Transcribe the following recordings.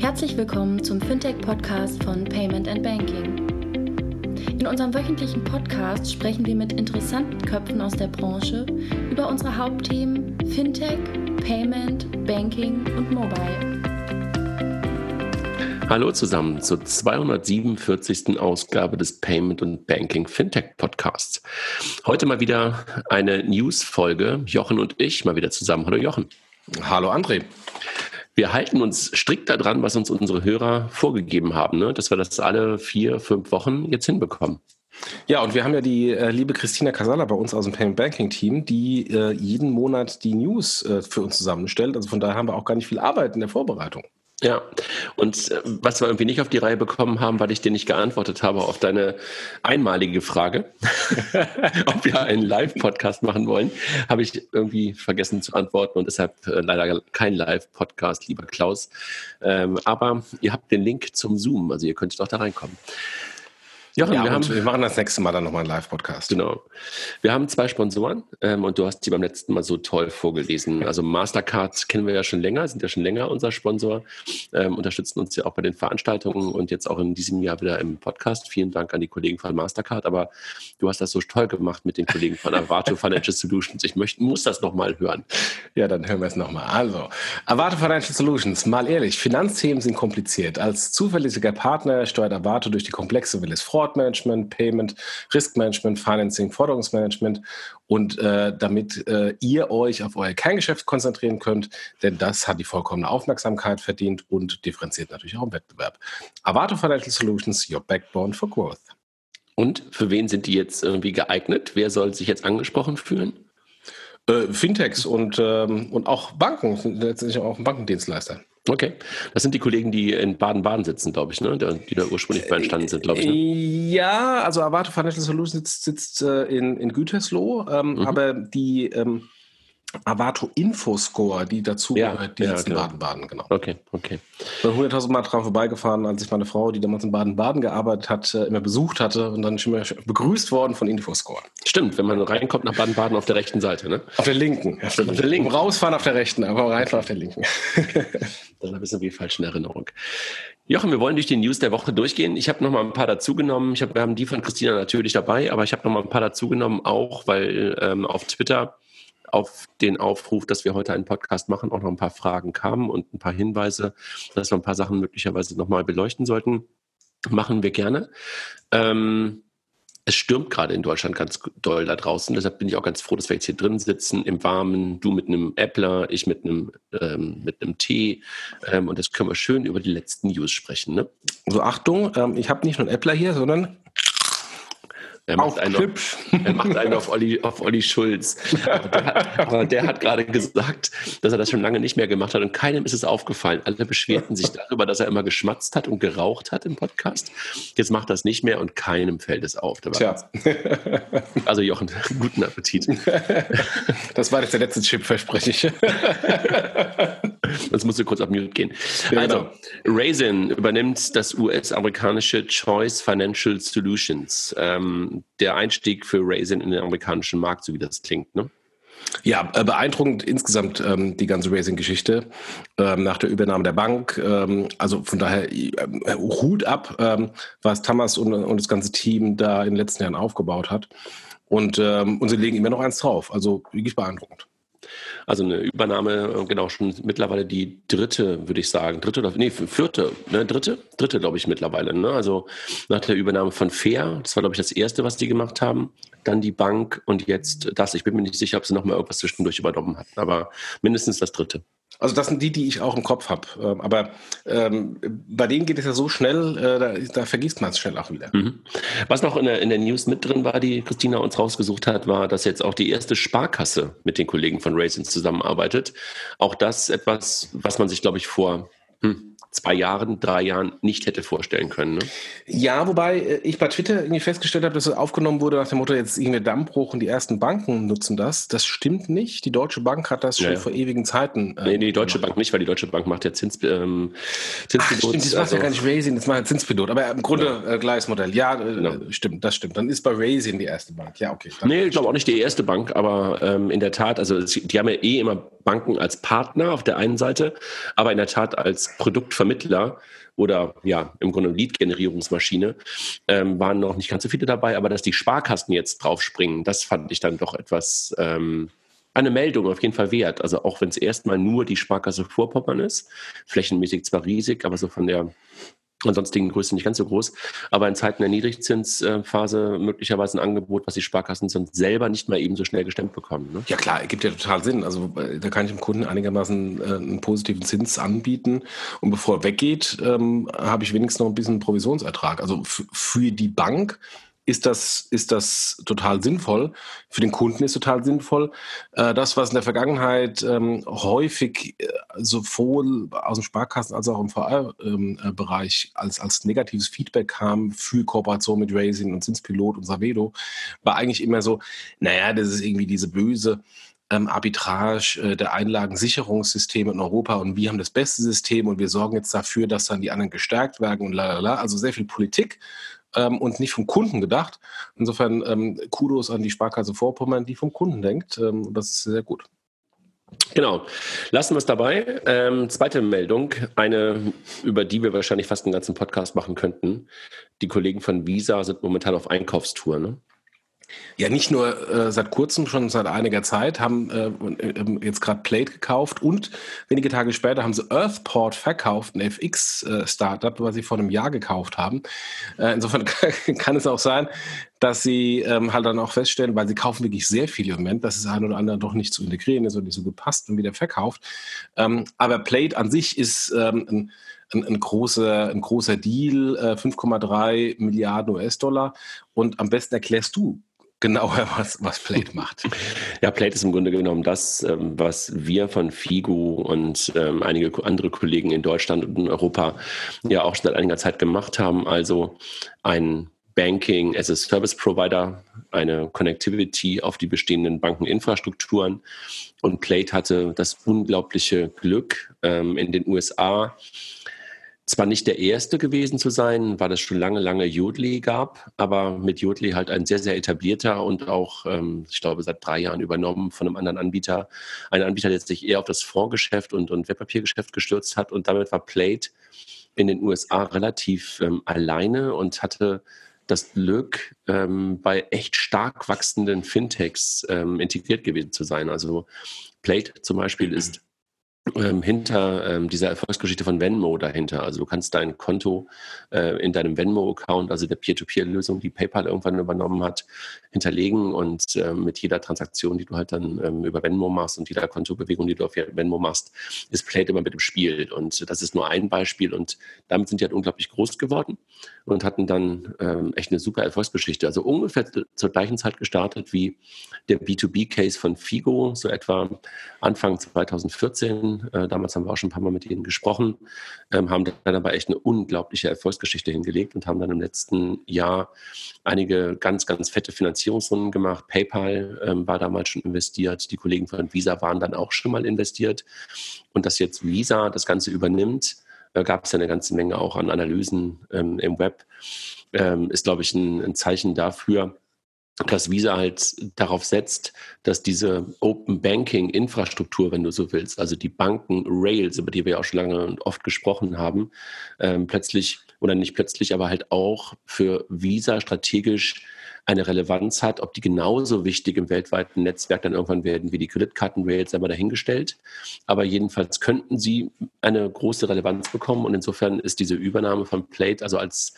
Herzlich willkommen zum Fintech-Podcast von Payment and Banking. In unserem wöchentlichen Podcast sprechen wir mit interessanten Köpfen aus der Branche über unsere Hauptthemen Fintech, Payment, Banking und Mobile. Hallo zusammen zur 247. Ausgabe des Payment und Banking Fintech Podcasts. Heute mal wieder eine News-Folge. Jochen und ich mal wieder zusammen. Hallo Jochen. Hallo André. Wir halten uns strikt daran, was uns unsere Hörer vorgegeben haben, ne? dass wir das alle vier, fünf Wochen jetzt hinbekommen. Ja, und wir haben ja die äh, liebe Christina Casala bei uns aus dem Payment Banking Team, die äh, jeden Monat die News äh, für uns zusammenstellt. Also von daher haben wir auch gar nicht viel Arbeit in der Vorbereitung. Ja, und äh, was wir irgendwie nicht auf die Reihe bekommen haben, weil ich dir nicht geantwortet habe auf deine einmalige Frage, ob wir einen Live-Podcast machen wollen, habe ich irgendwie vergessen zu antworten und deshalb äh, leider kein Live-Podcast, lieber Klaus. Ähm, aber ihr habt den Link zum Zoom, also ihr könnt doch da reinkommen. Jochen, ja, wir, haben, wir machen das nächste Mal dann nochmal einen Live-Podcast. Genau. Wir haben zwei Sponsoren ähm, und du hast die beim letzten Mal so toll vorgelesen. Also Mastercard kennen wir ja schon länger, sind ja schon länger unser Sponsor, ähm, unterstützen uns ja auch bei den Veranstaltungen und jetzt auch in diesem Jahr wieder im Podcast. Vielen Dank an die Kollegen von Mastercard, aber du hast das so toll gemacht mit den Kollegen von Avato Financial Solutions. Ich möchte, muss das nochmal hören. Ja, dann hören wir es nochmal. Also, Avato Financial Solutions, mal ehrlich, Finanzthemen sind kompliziert. Als zuverlässiger Partner steuert Avato durch die komplexe Willis Fraud Fraud Management, Payment, Risk Management, Financing, Forderungsmanagement und äh, damit äh, ihr euch auf euer Kerngeschäft konzentrieren könnt, denn das hat die vollkommene Aufmerksamkeit verdient und differenziert natürlich auch im Wettbewerb. Avato Financial Solutions, your backbone for growth. Und für wen sind die jetzt irgendwie geeignet? Wer soll sich jetzt angesprochen fühlen? Äh, Fintechs und, ähm, und auch Banken, letztendlich auch Bankendienstleister. Okay. Das sind die Kollegen, die in Baden-Baden sitzen, glaube ich, ne? die da ursprünglich bei entstanden sind, glaube ich. Ne? Ja, also Avato Financial Solutions sitzt, sitzt äh, in, in Gütersloh, ähm, mhm. aber die ähm, Avato Infoscore, die dazu ja, gehört, die ja, jetzt genau. in Baden-Baden, genau. Okay, okay. Ich bin 100.000 Mal dran vorbeigefahren, als ich meine Frau, die damals in Baden-Baden gearbeitet hat, äh, immer besucht hatte und dann schon immer begrüßt worden von Infoscore. Stimmt, wenn man reinkommt nach Baden-Baden auf der rechten Seite, ne? Auf der linken. Auf der, auf der linken. Rausfahren auf der rechten, aber reinfahren auf der linken. das ist ein bisschen falsch in Erinnerung. Jochen, wir wollen durch die News der Woche durchgehen. Ich habe noch mal ein paar dazugenommen. Ich hab, wir haben die von Christina natürlich dabei, aber ich habe noch mal ein paar dazugenommen, auch weil ähm, auf Twitter auf den Aufruf, dass wir heute einen Podcast machen, auch noch ein paar Fragen kamen und ein paar Hinweise, dass wir ein paar Sachen möglicherweise nochmal beleuchten sollten. Machen wir gerne. Ähm, es stürmt gerade in Deutschland ganz doll da draußen. Deshalb bin ich auch ganz froh, dass wir jetzt hier drin sitzen, im Warmen. Du mit einem Äppler, ich mit einem, ähm, mit einem Tee. Ähm, und das können wir schön über die letzten News sprechen. Ne? So, Achtung, ähm, ich habe nicht nur einen Äppler hier, sondern er macht, einen auf, er macht einen auf Olli, auf Olli Schulz. Aber der, hat, aber der hat gerade gesagt, dass er das schon lange nicht mehr gemacht hat und keinem ist es aufgefallen. Alle beschwerten sich darüber, dass er immer geschmatzt hat und geraucht hat im Podcast. Jetzt macht er das nicht mehr und keinem fällt es auf. Tja. Also Jochen, guten Appetit. Das war jetzt der letzte Chip, verspreche ich. Jetzt musst du kurz auf Mute gehen. Ja, also, genau. Raisin übernimmt das US-amerikanische Choice Financial Solutions. Ähm, der Einstieg für Raisin in den amerikanischen Markt, so wie das klingt, ne? Ja, äh, beeindruckend insgesamt ähm, die ganze Racing-Geschichte ähm, nach der Übernahme der Bank. Ähm, also von daher äh, Hut ab, ähm, was Thomas und, und, das ganze Team da in den letzten Jahren aufgebaut hat. Und, ähm, und sie legen immer noch eins drauf. Also wirklich beeindruckend. Also eine Übernahme, äh, genau, schon mittlerweile die dritte, würde ich sagen. Dritte oder, nee, vierte, ne, dritte? Dritte, glaube ich, mittlerweile. Ne? Also nach der Übernahme von Fair, das war, glaube ich, das erste, was die gemacht haben. Dann die Bank und jetzt das. Ich bin mir nicht sicher, ob sie nochmal irgendwas zwischendurch übernommen hatten, aber mindestens das dritte. Also das sind die, die ich auch im Kopf habe. Ähm, aber ähm, bei denen geht es ja so schnell, äh, da, da, vergisst man es schnell auch wieder. Mhm. Was noch in der, in der News mit drin war, die Christina uns rausgesucht hat, war, dass jetzt auch die erste Sparkasse mit den Kollegen von Racins zusammenarbeitet. Auch das etwas, was man sich, glaube ich, vor hm, zwei Jahren, drei Jahren nicht hätte vorstellen können. Ne? Ja, wobei äh, ich bei Twitter irgendwie festgestellt habe, dass es aufgenommen wurde nach dem Motto, jetzt irgendwie Dammbruch und die ersten Banken nutzen das. Das stimmt nicht. Die Deutsche Bank hat das schon ja, ja. vor ewigen Zeiten. Äh, nee, nee, die Deutsche gemacht. Bank nicht, weil die Deutsche Bank macht ja Zins, ähm, Zinspilot. Ach, stimmt, das macht also, ja gar nicht Raisin, das macht ja Zinspilot. Aber im Grunde ja. äh, gleiches Modell. Ja, äh, genau. stimmt, das stimmt. Dann ist bei Raisin die erste Bank. Ja, okay. Nee, ich glaube auch nicht die erste Bank, aber ähm, in der Tat, also die haben ja eh immer Banken als Partner auf der einen Seite, aber in der Tat als Produkt Produktvermittler oder ja, im Grunde Lead-Generierungsmaschine, ähm, waren noch nicht ganz so viele dabei, aber dass die Sparkassen jetzt draufspringen, das fand ich dann doch etwas ähm, eine Meldung auf jeden Fall wert. Also auch wenn es erstmal nur die Sparkasse Vorpommern ist, flächenmäßig zwar riesig, aber so von der ansonsten Größe nicht ganz so groß, aber in Zeiten der Niedrigzinsphase möglicherweise ein Angebot, was die Sparkassen sonst selber nicht mal eben so schnell gestemmt bekommen. Ne? Ja klar, gibt ja total Sinn. Also äh, da kann ich dem Kunden einigermaßen äh, einen positiven Zins anbieten und bevor er weggeht, ähm, habe ich wenigstens noch ein bisschen Provisionsertrag. Also für die Bank ist das, ist das total sinnvoll. Für den Kunden ist total sinnvoll. Äh, das, was in der Vergangenheit ähm, häufig äh, sowohl aus dem Sparkassen als auch im VR-Bereich ähm, äh, als, als negatives Feedback kam für Kooperation mit Racing und Zinspilot und Savedo, war eigentlich immer so, naja, das ist irgendwie diese böse ähm, Arbitrage äh, der Einlagensicherungssysteme in Europa und wir haben das beste System und wir sorgen jetzt dafür, dass dann die anderen gestärkt werden und lalala. Also sehr viel Politik ähm, und nicht vom Kunden gedacht. Insofern ähm, Kudos an die Sparkasse Vorpommern, die vom Kunden denkt. Ähm, das ist sehr gut. Genau. Lassen wir es dabei. Ähm, zweite Meldung, eine, über die wir wahrscheinlich fast einen ganzen Podcast machen könnten. Die Kollegen von Visa sind momentan auf Einkaufstour. Ne? Ja, nicht nur äh, seit kurzem, schon seit einiger Zeit, haben äh, äh, jetzt gerade Plate gekauft und wenige Tage später haben sie Earthport verkauft, ein FX-Startup, was sie vor einem Jahr gekauft haben. Äh, insofern kann es auch sein, dass sie ähm, halt dann auch feststellen, weil sie kaufen wirklich sehr viel im Moment, dass es ein oder andere doch nicht zu integrieren ist und nicht so gut passt und wieder verkauft. Ähm, aber Plate an sich ist ähm, ein ein, ein, großer, ein großer Deal, äh, 5,3 Milliarden US-Dollar. Und am besten erklärst du genauer, was, was Plate macht. Ja, Plate ist im Grunde genommen das, ähm, was wir von Figo und ähm, einige andere Kollegen in Deutschland und in Europa ja auch schon seit einiger Zeit gemacht haben. Also ein Banking as a Service Provider, eine Connectivity auf die bestehenden Bankeninfrastrukturen. Und Plate hatte das unglaubliche Glück, ähm, in den USA zwar nicht der erste gewesen zu sein, weil es schon lange, lange Jodli gab, aber mit Jodli halt ein sehr, sehr etablierter und auch, ähm, ich glaube, seit drei Jahren übernommen von einem anderen Anbieter. Ein Anbieter, der sich eher auf das Fondsgeschäft und, und Wertpapiergeschäft gestürzt hat und damit war Plate in den USA relativ ähm, alleine und hatte das Glück, ähm, bei echt stark wachsenden Fintechs ähm, integriert gewesen zu sein. Also Plate zum Beispiel ist ähm, hinter ähm, dieser Erfolgsgeschichte von Venmo dahinter. Also du kannst dein Konto äh, in deinem Venmo-Account, also der Peer-to-Peer-Lösung, die PayPal irgendwann übernommen hat, hinterlegen und äh, mit jeder Transaktion, die du halt dann ähm, über Venmo machst und jeder Kontobewegung, die du auf Venmo machst, ist Plate immer mit im Spiel. Und das ist nur ein Beispiel und damit sind die halt unglaublich groß geworden und hatten dann ähm, echt eine super Erfolgsgeschichte. Also ungefähr zur gleichen Zeit gestartet wie der B2B-Case von Figo, so etwa Anfang 2014. Äh, damals haben wir auch schon ein paar Mal mit ihnen gesprochen, ähm, haben dann aber echt eine unglaubliche Erfolgsgeschichte hingelegt und haben dann im letzten Jahr einige ganz, ganz fette Finanzierungsrunden gemacht. PayPal ähm, war damals schon investiert, die Kollegen von Visa waren dann auch schon mal investiert. Und dass jetzt Visa das Ganze übernimmt, da gab es ja eine ganze Menge auch an Analysen ähm, im Web, ist, glaube ich, ein, Zeichen dafür, dass Visa halt darauf setzt, dass diese Open Banking Infrastruktur, wenn du so willst, also die Banken Rails, über die wir auch schon lange und oft gesprochen haben, ähm, plötzlich oder nicht plötzlich, aber halt auch für Visa strategisch eine Relevanz hat, ob die genauso wichtig im weltweiten Netzwerk dann irgendwann werden wie die Kreditkarten-Rails, einmal dahingestellt. Aber jedenfalls könnten sie eine große Relevanz bekommen und insofern ist diese Übernahme von Plate, also als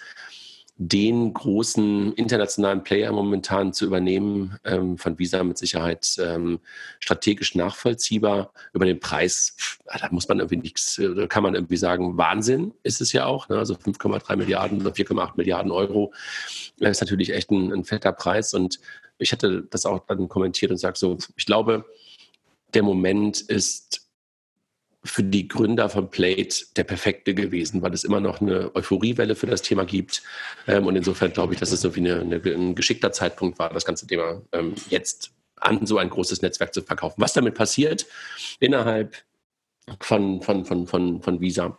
den großen internationalen Player momentan zu übernehmen, ähm, von Visa mit Sicherheit ähm, strategisch nachvollziehbar. Über den Preis, da muss man irgendwie nichts, äh, da kann man irgendwie sagen, Wahnsinn ist es ja auch. Ne? Also 5,3 Milliarden oder 4,8 Milliarden Euro das ist natürlich echt ein, ein fetter Preis. Und ich hatte das auch dann kommentiert und sage so, ich glaube, der Moment ist für die Gründer von Plate der perfekte gewesen, weil es immer noch eine Euphoriewelle für das Thema gibt. Ähm, und insofern glaube ich, dass es eine, eine, ein geschickter Zeitpunkt war, das ganze Thema ähm, jetzt an so ein großes Netzwerk zu verkaufen. Was damit passiert innerhalb von, von, von, von, von Visa,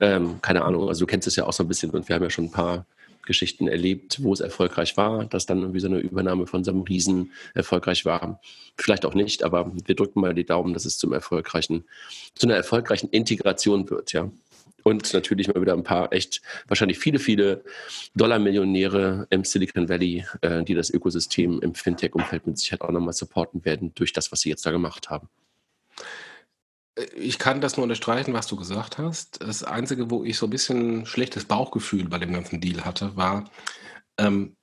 ähm, keine Ahnung, also du kennst es ja auch so ein bisschen und wir haben ja schon ein paar Geschichten erlebt, wo es erfolgreich war, dass dann irgendwie so eine Übernahme von so einem Riesen erfolgreich war. Vielleicht auch nicht, aber wir drücken mal die Daumen, dass es zum erfolgreichen, zu einer erfolgreichen Integration wird, ja. Und natürlich mal wieder ein paar echt, wahrscheinlich viele, viele Dollar-Millionäre im Silicon Valley, äh, die das Ökosystem im Fintech-Umfeld mit Sicherheit auch nochmal supporten werden durch das, was sie jetzt da gemacht haben. Ich kann das nur unterstreichen, was du gesagt hast. Das Einzige, wo ich so ein bisschen schlechtes Bauchgefühl bei dem ganzen Deal hatte, war ähm,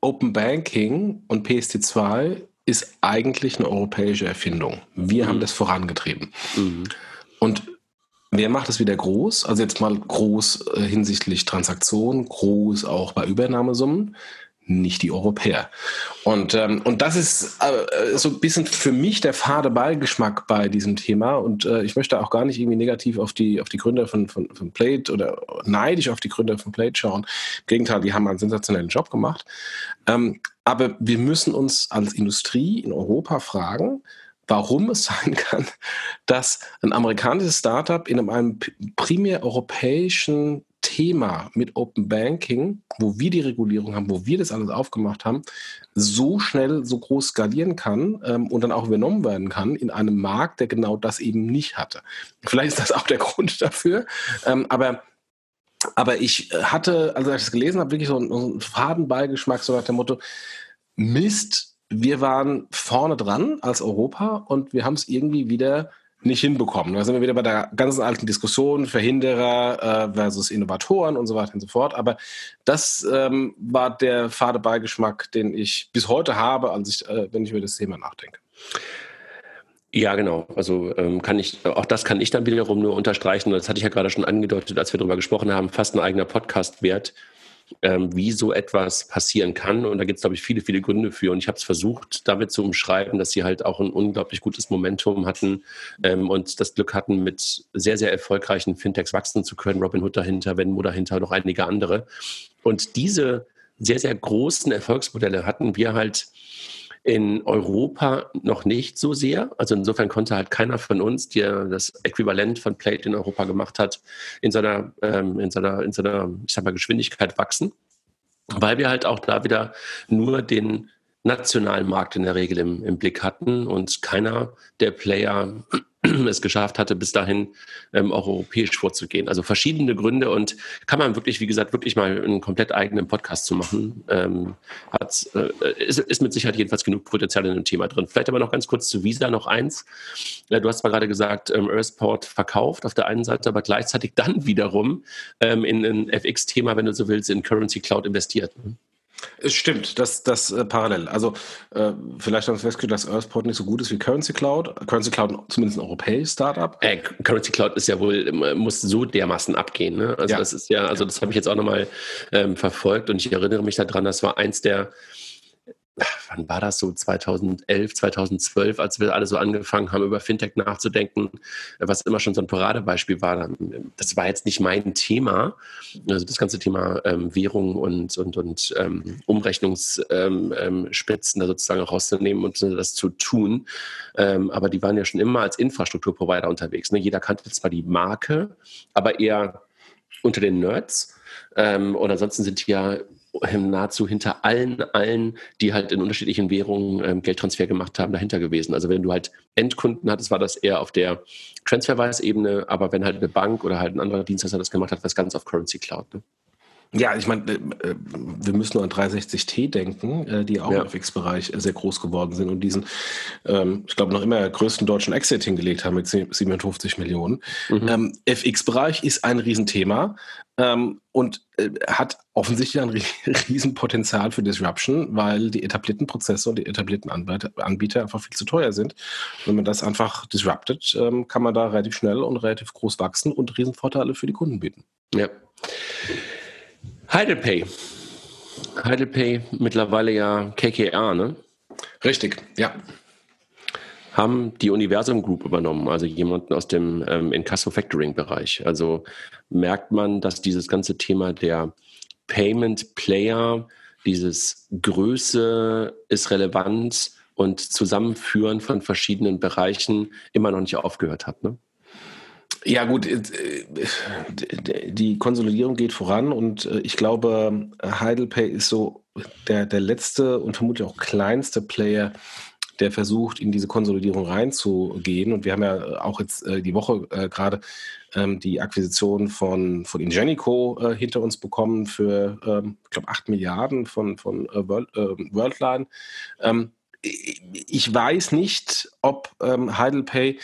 Open Banking und PSD2 ist eigentlich eine europäische Erfindung. Wir mhm. haben das vorangetrieben. Mhm. Und wer macht das wieder groß? Also jetzt mal groß äh, hinsichtlich Transaktionen, groß auch bei Übernahmesummen nicht die Europäer. Und, ähm, und das ist äh, so ein bisschen für mich der fade Beigeschmack bei diesem Thema. Und äh, ich möchte auch gar nicht irgendwie negativ auf die, auf die Gründer von, von, von Plate oder neidisch auf die Gründer von Plate schauen. Im Gegenteil, die haben einen sensationellen Job gemacht. Ähm, aber wir müssen uns als Industrie in Europa fragen, warum es sein kann, dass ein amerikanisches Startup in einem primär europäischen Thema mit Open Banking, wo wir die Regulierung haben, wo wir das alles aufgemacht haben, so schnell, so groß skalieren kann ähm, und dann auch übernommen werden kann in einem Markt, der genau das eben nicht hatte. Vielleicht ist das auch der Grund dafür, ähm, aber aber ich hatte, also als ich es gelesen habe, wirklich so einen, einen Fadenbeigeschmack, so nach dem Motto, Mist, wir waren vorne dran als Europa und wir haben es irgendwie wieder nicht hinbekommen. Da sind wir wieder bei der ganzen alten Diskussion, Verhinderer äh, versus Innovatoren und so weiter und so fort. Aber das ähm, war der fade Beigeschmack, den ich bis heute habe, als ich, äh, wenn ich über das Thema nachdenke. Ja, genau. Also ähm, kann ich, auch das kann ich dann wiederum nur unterstreichen. Das hatte ich ja gerade schon angedeutet, als wir darüber gesprochen haben, fast ein eigener Podcast wert ähm, wie so etwas passieren kann. Und da gibt es, glaube ich, viele, viele Gründe für. Und ich habe es versucht, damit zu umschreiben, dass sie halt auch ein unglaublich gutes Momentum hatten ähm, und das Glück hatten, mit sehr, sehr erfolgreichen Fintechs wachsen zu können. Robin Hood dahinter, Venmo dahinter, noch einige andere. Und diese sehr, sehr großen Erfolgsmodelle hatten wir halt in Europa noch nicht so sehr. Also insofern konnte halt keiner von uns, der das Äquivalent von Plate in Europa gemacht hat, in seiner, ähm, in seiner, in seiner, ich sag mal, Geschwindigkeit wachsen. Weil wir halt auch da wieder nur den nationalen Markt in der Regel im, im Blick hatten und keiner der Player es geschafft hatte, bis dahin ähm, auch europäisch vorzugehen. Also verschiedene Gründe und kann man wirklich, wie gesagt, wirklich mal einen komplett eigenen Podcast zu machen. Ähm, hat, äh, ist, ist, mit Sicherheit jedenfalls genug Potenzial in dem Thema drin. Vielleicht aber noch ganz kurz zu Visa noch eins. Ja, du hast zwar gerade gesagt, ähm, Earthport verkauft auf der einen Seite, aber gleichzeitig dann wiederum ähm, in ein FX-Thema, wenn du so willst, in Currency Cloud investiert. Es stimmt, das, das äh, parallel. Also äh, vielleicht haben wir festgestellt, dass Earthport nicht so gut ist wie Currency Cloud. Currency Cloud zumindest ein europäisches Startup. Äh, Currency Cloud ist ja wohl, muss so dermaßen abgehen. Ne? Also ja. das ist ja, also das habe ich jetzt auch nochmal ähm, verfolgt und ich erinnere mich daran, das war eins der wann war das so, 2011, 2012, als wir alle so angefangen haben, über Fintech nachzudenken, was immer schon so ein Paradebeispiel war. Das war jetzt nicht mein Thema, also das ganze Thema ähm, Währung und, und, und ähm, Umrechnungsspitzen ähm, da sozusagen rauszunehmen und das zu tun. Ähm, aber die waren ja schon immer als Infrastrukturprovider unterwegs. Ne? Jeder kannte zwar die Marke, aber eher unter den Nerds. Ähm, und ansonsten sind die ja ähm, nahezu hinter allen, allen, die halt in unterschiedlichen Währungen ähm, Geldtransfer gemacht haben, dahinter gewesen. Also wenn du halt Endkunden hattest, war das eher auf der Transferwise-Ebene, aber wenn halt eine Bank oder halt ein anderer Dienstleister das gemacht hat, war es ganz auf Currency Cloud. Ne? Ja, ich meine, äh, wir müssen nur an 360T denken, äh, die auch ja. im FX-Bereich sehr groß geworden sind und diesen, ähm, ich glaube, noch immer größten deutschen Exit hingelegt haben mit 57 Millionen. Mhm. Ähm, FX-Bereich ist ein Riesenthema ähm, und äh, hat offensichtlich ein Riesenpotenzial für Disruption, weil die etablierten Prozesse und die etablierten Anbieter einfach viel zu teuer sind. Wenn man das einfach disruptet, kann man da relativ schnell und relativ groß wachsen und Riesenvorteile für die Kunden bieten. Ja. Heidelpay. Heidelpay mittlerweile ja KKR, ne? Richtig, ja. Haben die Universum Group übernommen, also jemanden aus dem ähm, Incasso Factoring Bereich. Also merkt man, dass dieses ganze Thema der Payment Player, dieses Größe ist relevant und Zusammenführen von verschiedenen Bereichen immer noch nicht aufgehört hat. Ne? Ja gut, äh, die Konsolidierung geht voran und äh, ich glaube, Heidelpay ist so der, der letzte und vermutlich auch kleinste Player, der versucht, in diese Konsolidierung reinzugehen. Und wir haben ja auch jetzt äh, die Woche äh, gerade ähm, die Akquisition von, von Ingenico äh, hinter uns bekommen für, ähm, ich glaube, 8 Milliarden von, von äh, World, äh, Worldline. Ähm, ich weiß nicht, ob ähm, Heidelpay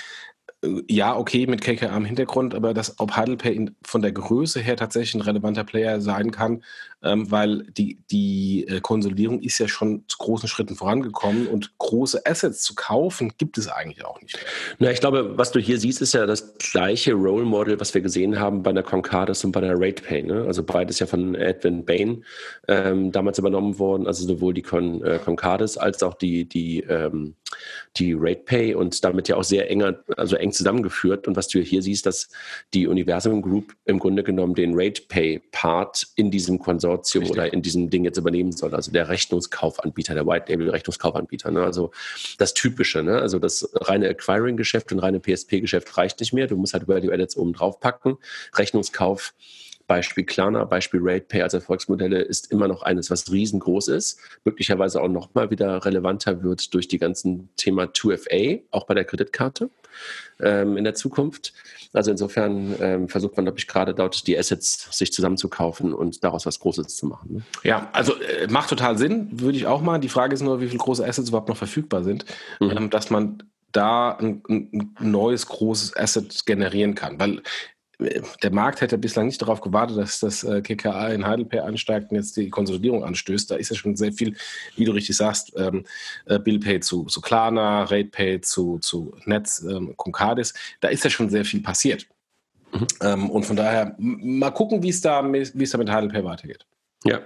ja, okay, mit KKA im Hintergrund, aber dass, ob Heidelpay von der Größe her tatsächlich ein relevanter Player sein kann, ähm, weil die, die äh, Konsolidierung ist ja schon zu großen Schritten vorangekommen und große Assets zu kaufen gibt es eigentlich auch nicht. Na, ich glaube, was du hier siehst, ist ja das gleiche Role Model, was wir gesehen haben bei der Concardis und bei der RatePay. Ne? Also beides ja von Edwin Bain ähm, damals übernommen worden, also sowohl die Con, äh, Concardis als auch die, die, ähm, die RatePay und damit ja auch sehr enger, also eng zusammengeführt. Und was du hier siehst, dass die Universum Group im Grunde genommen den RatePay-Part in diesem Konsortium Richtig. oder in diesem Ding jetzt übernehmen soll. Also der Rechnungskaufanbieter, der White Label Rechnungskaufanbieter. Ne? Also das Typische, ne? also das reine Acquiring-Geschäft und reine PSP-Geschäft reicht nicht mehr. Du musst halt Value Edits oben drauf packen. Rechnungskauf Beispiel Klarna, Beispiel RatePay als Erfolgsmodelle ist immer noch eines, was riesengroß ist, möglicherweise auch noch mal wieder relevanter wird durch die ganzen Thema 2FA, auch bei der Kreditkarte ähm, in der Zukunft. Also insofern ähm, versucht man, glaube ich, gerade dort die Assets sich zusammenzukaufen und daraus was Großes zu machen. Ne? Ja, also äh, macht total Sinn, würde ich auch mal. Die Frage ist nur, wie viele große Assets überhaupt noch verfügbar sind, mhm. ähm, dass man da ein, ein, neues großes Asset generieren kann. Weil der Markt hätte bislang nicht darauf gewartet, dass das äh, KKA in Heidelberg ansteigt und jetzt die Konsolidierung anstößt. Da ist ja schon sehr viel, wie du richtig sagst, ähm, äh, Billpay zu, zu Klarna, RatePay zu, zu Netz, ähm, Concardis. Da ist ja schon sehr viel passiert. Mhm. Ähm, und von daher mal gucken, wie es da, wie es da mit Heidelberg weitergeht. Ja.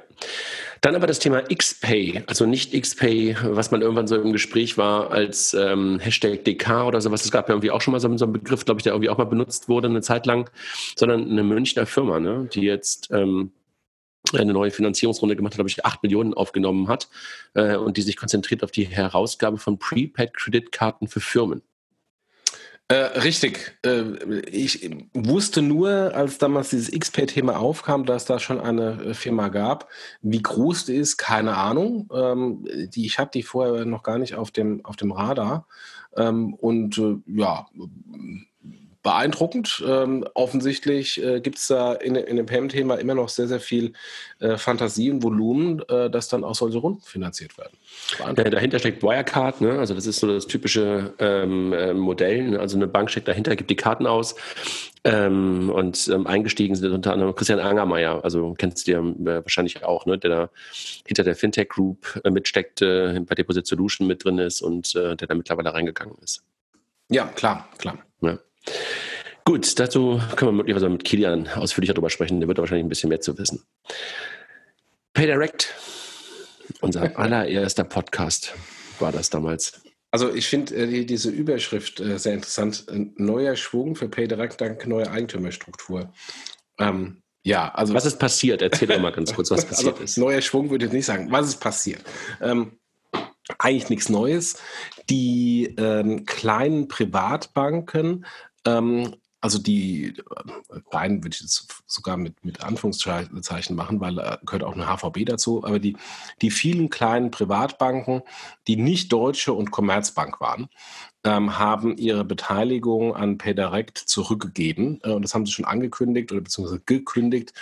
Dann aber das Thema XPay, also nicht XPay, was man irgendwann so im Gespräch war als ähm, Hashtag DK oder sowas. Es gab ja irgendwie auch schon mal so, so einen Begriff, glaube ich, der irgendwie auch mal benutzt wurde eine Zeit lang, sondern eine Münchner Firma, ne, die jetzt ähm, eine neue Finanzierungsrunde gemacht hat, glaube ich, 8 Millionen aufgenommen hat äh, und die sich konzentriert auf die Herausgabe von Prepaid-Kreditkarten für Firmen. Äh, richtig. Äh, ich wusste nur, als damals dieses XP-Thema aufkam, dass da schon eine äh, Firma gab. Wie groß die ist, keine Ahnung. Ähm, die, ich hatte die vorher noch gar nicht auf dem, auf dem Radar. Ähm, und äh, ja, beeindruckend. Ähm, offensichtlich äh, gibt es da in, in dem PEM-Thema immer noch sehr, sehr viel äh, Fantasie und Volumen, äh, dass dann auch solche Runden finanziert werden. Dahinter steckt Wirecard, ne? also das ist so das typische ähm, äh, Modell. Ne? Also eine Bank steckt dahinter, gibt die Karten aus. Ähm, und ähm, eingestiegen sind unter anderem Christian Angermeier, also kennst du ja äh, wahrscheinlich auch, ne? der da hinter der Fintech Group äh, mitsteckte, bei Deposit Solution mit drin ist und der da mittlerweile reingegangen ist. Ja, klar, klar. Ja. Gut, dazu können wir möglicherweise mit Kilian ausführlicher darüber sprechen. Der wird wahrscheinlich ein bisschen mehr zu wissen. PayDirect, unser allererster Podcast war das damals. Also ich finde äh, diese Überschrift äh, sehr interessant. Neuer Schwung für PayDirect dank neuer Eigentümerstruktur. Ähm, ja, also was ist passiert? Erzähl doch mal ganz kurz, was passiert also, ist. Neuer Schwung würde ich nicht sagen. Was ist passiert? Ähm, eigentlich nichts Neues. Die ähm, kleinen Privatbanken ähm, also die Verein äh, würde ich jetzt sogar mit, mit Anführungszeichen machen, weil da gehört auch eine HVB dazu, aber die, die vielen kleinen Privatbanken, die nicht Deutsche und Commerzbank waren, ähm, haben ihre Beteiligung an PayDirect zurückgegeben. Äh, und das haben sie schon angekündigt oder beziehungsweise gekündigt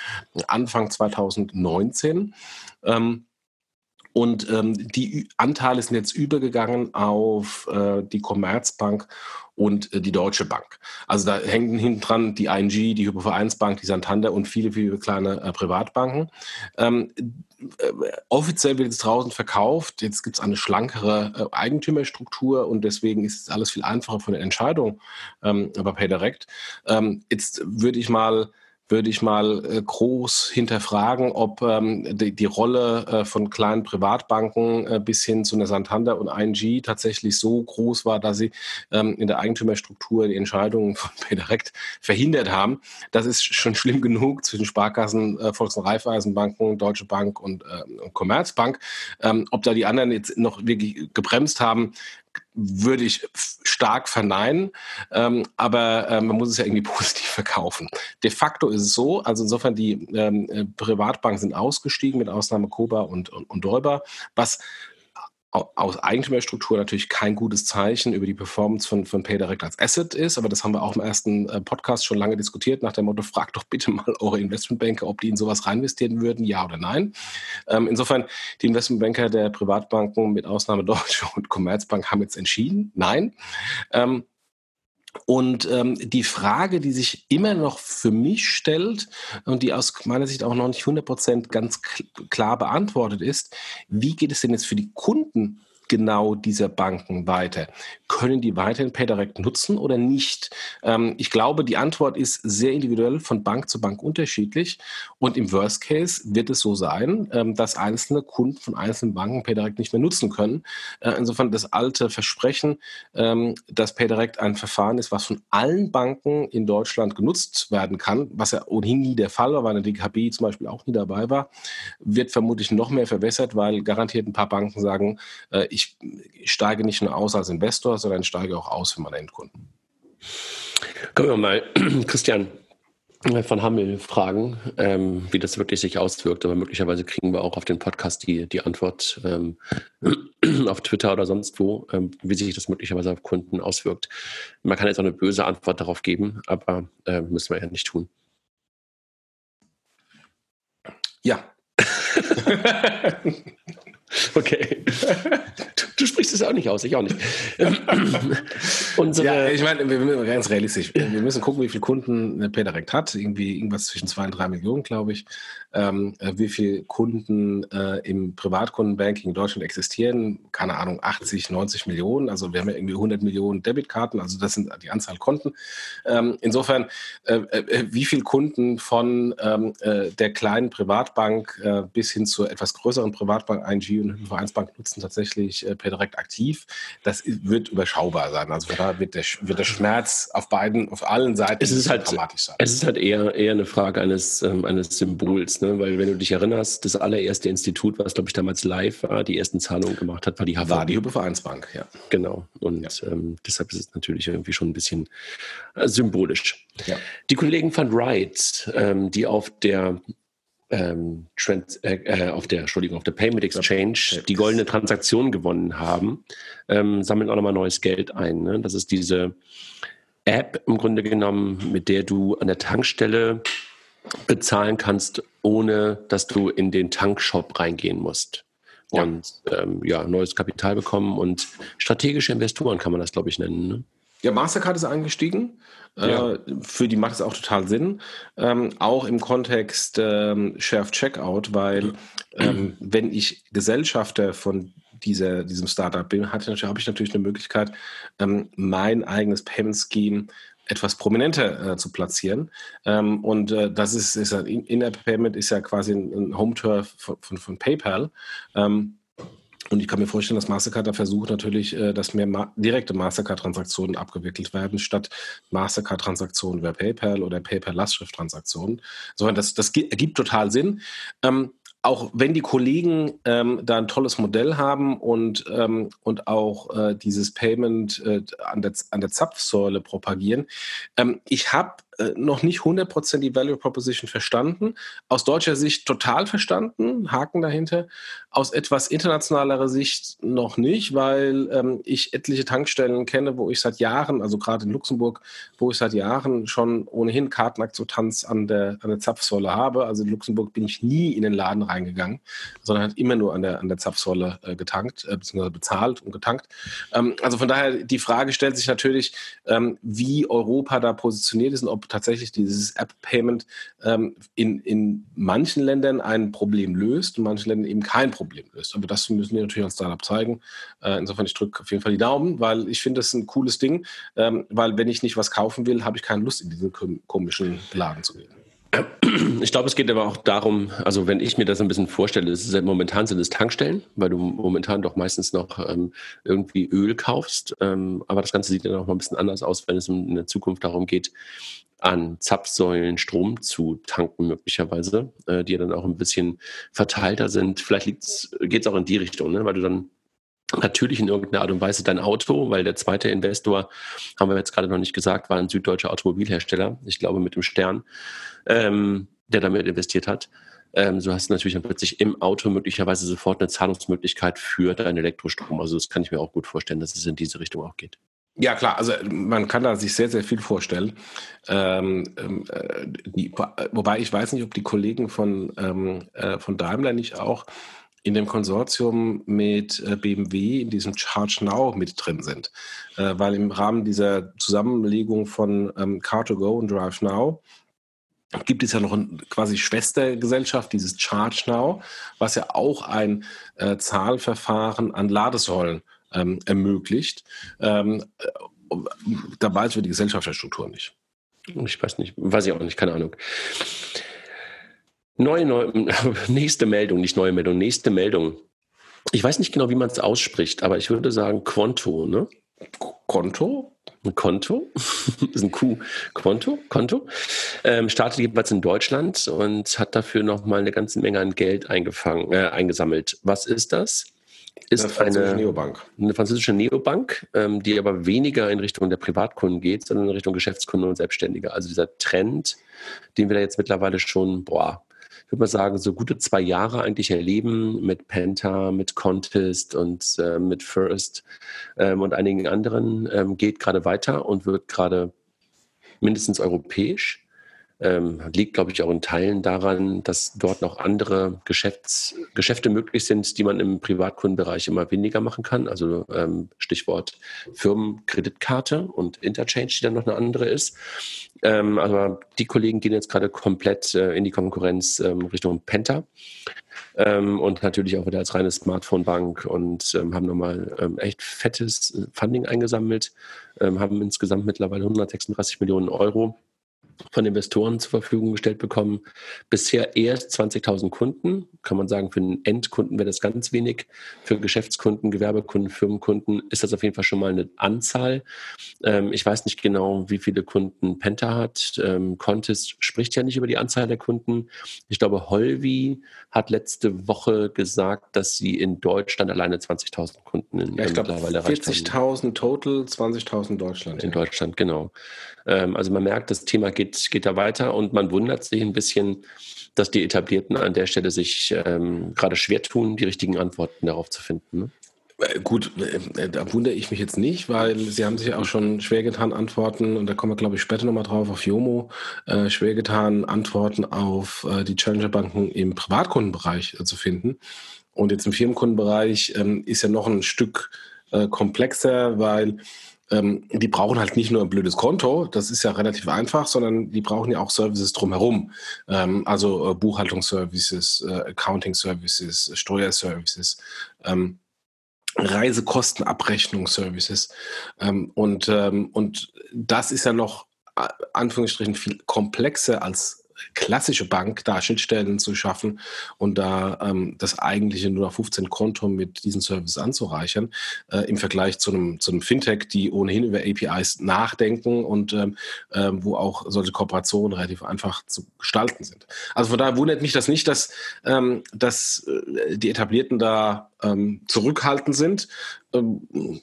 Anfang 2019. Ähm, und ähm, die Anteile sind jetzt übergegangen auf äh, die Commerzbank und äh, die Deutsche Bank. Also da hängen hinten dran die ING, die Hypovereinsbank, die Santander und viele, viele kleine äh, Privatbanken. Ähm, äh, offiziell wird es draußen verkauft. Jetzt gibt es eine schlankere äh, Eigentümerstruktur und deswegen ist es alles viel einfacher von der Entscheidung ähm, bei PayDirect. Ähm, jetzt würde ich mal würde ich mal äh, groß hinterfragen, ob ähm, die, die, Rolle äh, von kleinen Privatbanken äh, bis hin zu einer Santander und ING tatsächlich so groß war, dass sie ähm, in der Eigentümerstruktur die Entscheidungen von PayDirect verhindert haben. Das ist schon schlimm genug zwischen Sparkassen, äh, Volks- und Raiffeisenbanken, Deutsche Bank und, äh, und Commerzbank. Ähm, ob da die anderen jetzt noch wirklich gebremst haben, würde ich stark verneinen, ähm, aber äh, man muss es ja irgendwie positiv verkaufen. De facto ist es so, also insofern die ähm, äh, Privatbanken sind ausgestiegen, mit Ausnahme Koba und, und, und Däuber, was aus Eigentümerstruktur natürlich kein gutes Zeichen über die Performance von, von PayDirect als Asset ist, aber das haben wir auch im ersten äh, Podcast schon lange diskutiert, nach dem Motto, fragt doch bitte mal eure Investmentbanker, ob die in sowas reinvestieren würden, ja oder nein. Ähm, insofern, die Investmentbanker der Privatbanken mit Ausnahme Deutsche und Commerzbank haben jetzt entschieden, nein. Ähm, und ähm, die Frage, die sich immer noch für mich stellt und die aus meiner Sicht auch noch nicht 100% ganz klar beantwortet ist, wie geht es denn jetzt für die Kunden genau dieser Banken weiter? Können die weiterhin PayDirect nutzen oder nicht? Ähm, ich glaube, die Antwort ist sehr individuell von Bank zu Bank unterschiedlich. Und im Worst Case wird es so sein, ähm, dass einzelne Kunden von einzelnen Banken PayDirect nicht mehr nutzen können. Äh, insofern das alte Versprechen, ähm, dass PayDirect ein Verfahren ist, was von allen Banken in Deutschland genutzt werden kann, was ja ohnehin nie der Fall war, weil eine DKB zum Beispiel auch nie dabei war, wird vermutlich noch mehr verwässert, weil garantiert ein paar Banken sagen, äh, ich steige nicht nur aus als Investor, sondern steige auch aus für meine Endkunden. Können wir mal Christian von Hammel fragen, ähm, wie das wirklich sich auswirkt. Aber möglicherweise kriegen wir auch auf den Podcast die, die Antwort ähm, auf Twitter oder sonst wo, ähm, wie sich das möglicherweise auf Kunden auswirkt. Man kann jetzt auch eine böse Antwort darauf geben, aber äh, müssen wir ja nicht tun. Ja. okay. Du sprichst es auch nicht aus, ich auch nicht. Unsere ja, ich meine, wir müssen ganz realistisch. Wir müssen gucken, wie viele Kunden eine PayDirect hat. Irgendwie irgendwas zwischen zwei und drei Millionen, glaube ich. Ähm, äh, wie viele Kunden äh, im Privatkundenbanking in Deutschland existieren? Keine Ahnung, 80, 90 Millionen. Also wir haben ja irgendwie 100 Millionen Debitkarten. Also das sind die Anzahl Konten. Ähm, insofern, äh, äh, wie viele Kunden von ähm, äh, der kleinen Privatbank äh, bis hin zur etwas größeren Privatbank ING und Vereinsbank nutzen tatsächlich äh, direkt aktiv. Das wird überschaubar sein. Also da wird der, wird der Schmerz auf beiden, auf allen Seiten es ist halt, dramatisch sein. Es ist halt eher, eher eine Frage eines, ähm, eines Symbols, ne? weil wenn du dich erinnerst, das allererste Institut, was glaube ich damals live war, die ersten Zahlungen gemacht hat, war die HV. War die Vereinsbank, ja. Genau. Und ja. ähm, deshalb ist es natürlich irgendwie schon ein bisschen äh, symbolisch. Ja. Die Kollegen von Wright, ähm, die auf der ähm, Trans äh, äh, auf der, Entschuldigung, auf der Payment Exchange die goldene Transaktion gewonnen haben, ähm, sammeln auch nochmal neues Geld ein. Ne? Das ist diese App im Grunde genommen, mit der du an der Tankstelle bezahlen kannst, ohne dass du in den Tankshop reingehen musst. Ja. Und ähm, ja, neues Kapital bekommen und strategische Investoren kann man das, glaube ich, nennen. Ne? Ja, Mastercard ist eingestiegen. Ja. Äh, für die macht es auch total Sinn. Ähm, auch im Kontext ähm, Share Checkout, weil ähm, wenn ich Gesellschafter von dieser, diesem Startup bin, habe ich natürlich eine Möglichkeit, ähm, mein eigenes Payment Scheme etwas prominenter äh, zu platzieren. Ähm, und äh, das ist, ist ein In-App-Payment ist ja quasi ein, ein Home-Turf von, von, von PayPal. Ähm, und ich kann mir vorstellen, dass Mastercard da versucht natürlich, äh, dass mehr ma direkte Mastercard-Transaktionen abgewickelt werden, statt Mastercard-Transaktionen über PayPal oder PayPal-Lastschrift-Transaktionen. Sondern das, das ergibt total Sinn. Ähm, auch wenn die Kollegen ähm, da ein tolles Modell haben und, ähm, und auch äh, dieses Payment äh, an, der, an der Zapfsäule propagieren, ähm, ich habe äh, noch nicht 100% die Value Proposition verstanden. Aus deutscher Sicht total verstanden, Haken dahinter. Aus etwas internationalerer Sicht noch nicht, weil ähm, ich etliche Tankstellen kenne, wo ich seit Jahren, also gerade in Luxemburg, wo ich seit Jahren schon ohnehin Kartenakzeptanz an der, an der Zapfsäule habe. Also in Luxemburg bin ich nie in den Laden reingegangen, sondern hat immer nur an der, an der Zapfsäule äh, getankt, äh, beziehungsweise bezahlt und getankt. Ähm, also von daher, die Frage stellt sich natürlich, ähm, wie Europa da positioniert ist und ob tatsächlich dieses App-Payment ähm, in, in manchen Ländern ein Problem löst und manchen Ländern eben kein Problem löst. Aber das müssen wir natürlich als Startup zeigen. Äh, insofern, ich drücke auf jeden Fall die Daumen, weil ich finde, das ist ein cooles Ding, ähm, weil wenn ich nicht was kaufen will, habe ich keine Lust, in diesen komischen Laden zu gehen. Ich glaube, es geht aber auch darum, also wenn ich mir das ein bisschen vorstelle, ist ja, momentan sind es Tankstellen, weil du momentan doch meistens noch ähm, irgendwie Öl kaufst. Ähm, aber das Ganze sieht dann auch mal ein bisschen anders aus, wenn es in der Zukunft darum geht, an Zapfsäulen Strom zu tanken, möglicherweise, äh, die ja dann auch ein bisschen verteilter sind. Vielleicht geht es auch in die Richtung, ne? weil du dann natürlich in irgendeiner Art und Weise dein Auto, weil der zweite Investor, haben wir jetzt gerade noch nicht gesagt, war ein süddeutscher Automobilhersteller, ich glaube mit dem Stern, ähm, der damit investiert hat. Ähm, so hast du natürlich dann plötzlich im Auto möglicherweise sofort eine Zahlungsmöglichkeit für deinen Elektrostrom. Also das kann ich mir auch gut vorstellen, dass es in diese Richtung auch geht. Ja, klar, also man kann da sich sehr, sehr viel vorstellen. Ähm, ähm äh, die, wobei ich weiß nicht, ob die Kollegen von, ähm, äh, von Daimler nicht auch in dem Konsortium mit äh, BMW in diesem Charge Now mit drin sind. Äh, weil im Rahmen dieser Zusammenlegung von ähm, Car2Go und Drive Now gibt es ja noch eine quasi Schwestergesellschaft, dieses Charge Now, was ja auch ein äh, Zahlverfahren an Ladesäulen ähm, ermöglicht. Ähm, äh, da weiß wir die Gesellschaftsstruktur nicht. Ich weiß nicht, weiß ich auch nicht, keine Ahnung. Neue, neue, nächste Meldung, nicht neue Meldung, nächste Meldung. Ich weiß nicht genau, wie man es ausspricht, aber ich würde sagen Quanto, ne? Konto? Ein Konto, das ist ein Q, Konto, Konto, ähm, startet jeweils in Deutschland und hat dafür nochmal eine ganze Menge an Geld eingefangen, äh, eingesammelt. Was ist das? Ist eine Neobank. Eine französische Neobank, ähm, die aber weniger in Richtung der Privatkunden geht, sondern in Richtung Geschäftskunden und Selbstständige. Also dieser Trend, den wir da jetzt mittlerweile schon, boah, ich würde mal sagen, so gute zwei Jahre eigentlich erleben mit Penta, mit Contest und äh, mit First ähm, und einigen anderen, ähm, geht gerade weiter und wird gerade mindestens europäisch. Ähm, liegt, glaube ich, auch in Teilen daran, dass dort noch andere Geschäfts Geschäfte möglich sind, die man im Privatkundenbereich immer weniger machen kann. Also ähm, Stichwort Firmenkreditkarte und Interchange, die dann noch eine andere ist. Ähm, aber die Kollegen gehen jetzt gerade komplett äh, in die Konkurrenz ähm, Richtung Penta. Ähm, und natürlich auch wieder als reine Smartphone-Bank und ähm, haben nochmal echt fettes Funding eingesammelt, haben insgesamt mittlerweile 136 Millionen Euro von Investoren zur Verfügung gestellt bekommen. Bisher erst 20.000 Kunden. Kann man sagen, für einen Endkunden wäre das ganz wenig. Für Geschäftskunden, Gewerbekunden, Firmenkunden ist das auf jeden Fall schon mal eine Anzahl. Ähm, ich weiß nicht genau, wie viele Kunden Penta hat. Ähm, Contest spricht ja nicht über die Anzahl der Kunden. Ich glaube, Holvi hat letzte Woche gesagt, dass sie in Deutschland alleine 20.000 Kunden in, ja, ich glaube, mittlerweile 40.000 total, 20.000 Deutschland. In ja. Deutschland, genau. Ähm, also man merkt, das Thema geht, geht da weiter und man wundert sich ein bisschen, dass die Etablierten an der Stelle sich ähm, gerade schwer tun, die richtigen Antworten darauf zu finden. Ne? Äh, gut, äh, da wundere ich mich jetzt nicht, weil Sie haben sich auch schon schwer getan, Antworten, und da kommen wir, glaube ich, später nochmal drauf, auf Jomo, äh, schwer getan, Antworten auf äh, die Challenger-Banken im Privatkundenbereich äh, zu finden. Und jetzt im Firmenkundenbereich ähm, ist ja noch ein Stück äh, komplexer, weil ähm, die brauchen halt nicht nur ein blödes Konto, das ist ja relativ einfach, sondern die brauchen ja auch Services drumherum. Ähm, also äh, Buchhaltungsservices, äh, Accounting-Services, Steuerservices. Ähm, Reisekostenabrechnungsservices. Ähm, und, ähm, und das ist ja noch äh, Anführungsstrichen viel komplexer als klassische Bank da Schnittstellen zu schaffen und da ähm, das eigentliche nur 15 Konto mit diesen Services anzureichern, äh, im Vergleich zu einem, zu einem Fintech, die ohnehin über APIs nachdenken und ähm, äh, wo auch solche Kooperationen relativ einfach zu gestalten sind. Also von daher wundert mich das nicht, dass, ähm, dass äh, die Etablierten da ähm, zurückhaltend sind. Ähm,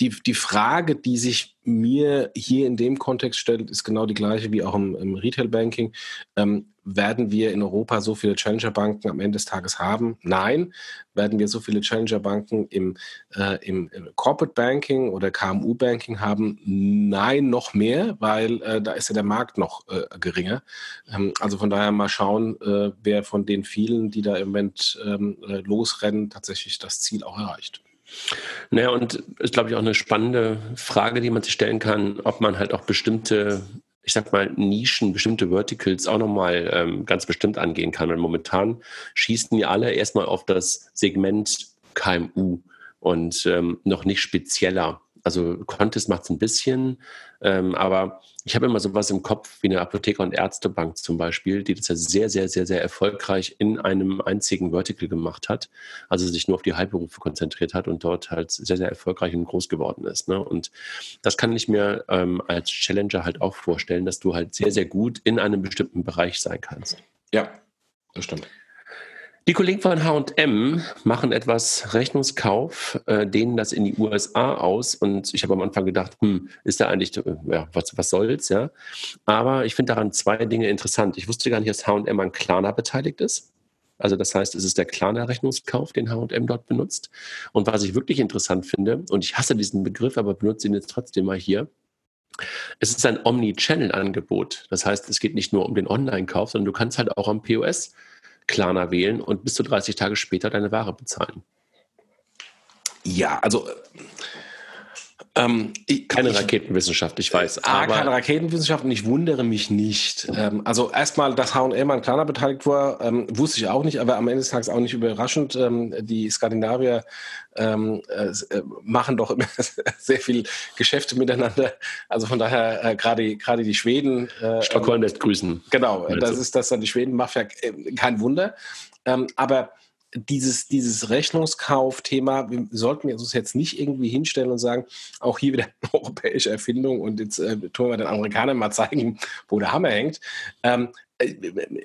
die, die Frage, die sich mir hier in dem Kontext stellt, ist genau die gleiche wie auch im, im Retail-Banking. Ähm, werden wir in Europa so viele Challenger-Banken am Ende des Tages haben? Nein. Werden wir so viele Challenger-Banken im, äh, im, im, Corporate Banking oder KMU-Banking haben? Nein, noch mehr, weil äh, da ist ja der Markt noch äh, geringer. Ähm, also von daher mal schauen, äh, wer von den vielen, die da im Moment ähm, äh, losrennen, tatsächlich das Ziel auch erreicht. Naja, und ist, glaube ich, auch eine spannende Frage, die man sich stellen kann, ob man halt auch bestimmte ich sag mal, Nischen, bestimmte Verticals auch nochmal ähm, ganz bestimmt angehen kann. Weil momentan schießen ja alle erstmal auf das Segment KMU und ähm, noch nicht spezieller. Also Contest macht es ein bisschen, ähm, aber ich habe immer sowas im Kopf wie eine Apotheker- und Ärztebank zum Beispiel, die das ja sehr, sehr, sehr, sehr erfolgreich in einem einzigen Vertical gemacht hat. Also sich nur auf die Heilberufe konzentriert hat und dort halt sehr, sehr erfolgreich und groß geworden ist. Ne? Und das kann ich mir ähm, als Challenger halt auch vorstellen, dass du halt sehr, sehr gut in einem bestimmten Bereich sein kannst. Ja, das stimmt. Die Kollegen von H&M machen etwas Rechnungskauf, äh, dehnen das in die USA aus und ich habe am Anfang gedacht, hm, ist da eigentlich, äh, ja, was, was soll's, ja. Aber ich finde daran zwei Dinge interessant. Ich wusste gar nicht, dass H&M an Klarna beteiligt ist. Also das heißt, es ist der Klarna-Rechnungskauf, den H&M dort benutzt. Und was ich wirklich interessant finde, und ich hasse diesen Begriff, aber benutze ihn jetzt trotzdem mal hier, es ist ein Omni-Channel-Angebot. Das heißt, es geht nicht nur um den Online-Kauf, sondern du kannst halt auch am POS Klarna wählen und bis zu 30 Tage später deine Ware bezahlen. Ja, also ähm, keine ich, Raketenwissenschaft, ich weiß. Ah, aber keine Raketenwissenschaft und ich wundere mich nicht. Ähm, also erstmal, dass H&M an Klarna beteiligt war, ähm, wusste ich auch nicht, aber am Ende des Tages auch nicht überraschend. Ähm, die Skandinavier ähm, äh, machen doch immer sehr viel Geschäfte miteinander. Also von daher äh, gerade gerade die Schweden. Äh, Stockholm lässt grüßen. Genau, das ist das dann die Schweden Mafia, äh, kein Wunder. Ähm, aber dieses, dieses Rechnungskauf-Thema, wir sollten uns jetzt nicht irgendwie hinstellen und sagen, auch hier wieder europäische Erfindung und jetzt äh, tun wir den Amerikanern mal zeigen, wo der Hammer hängt. Ähm, äh,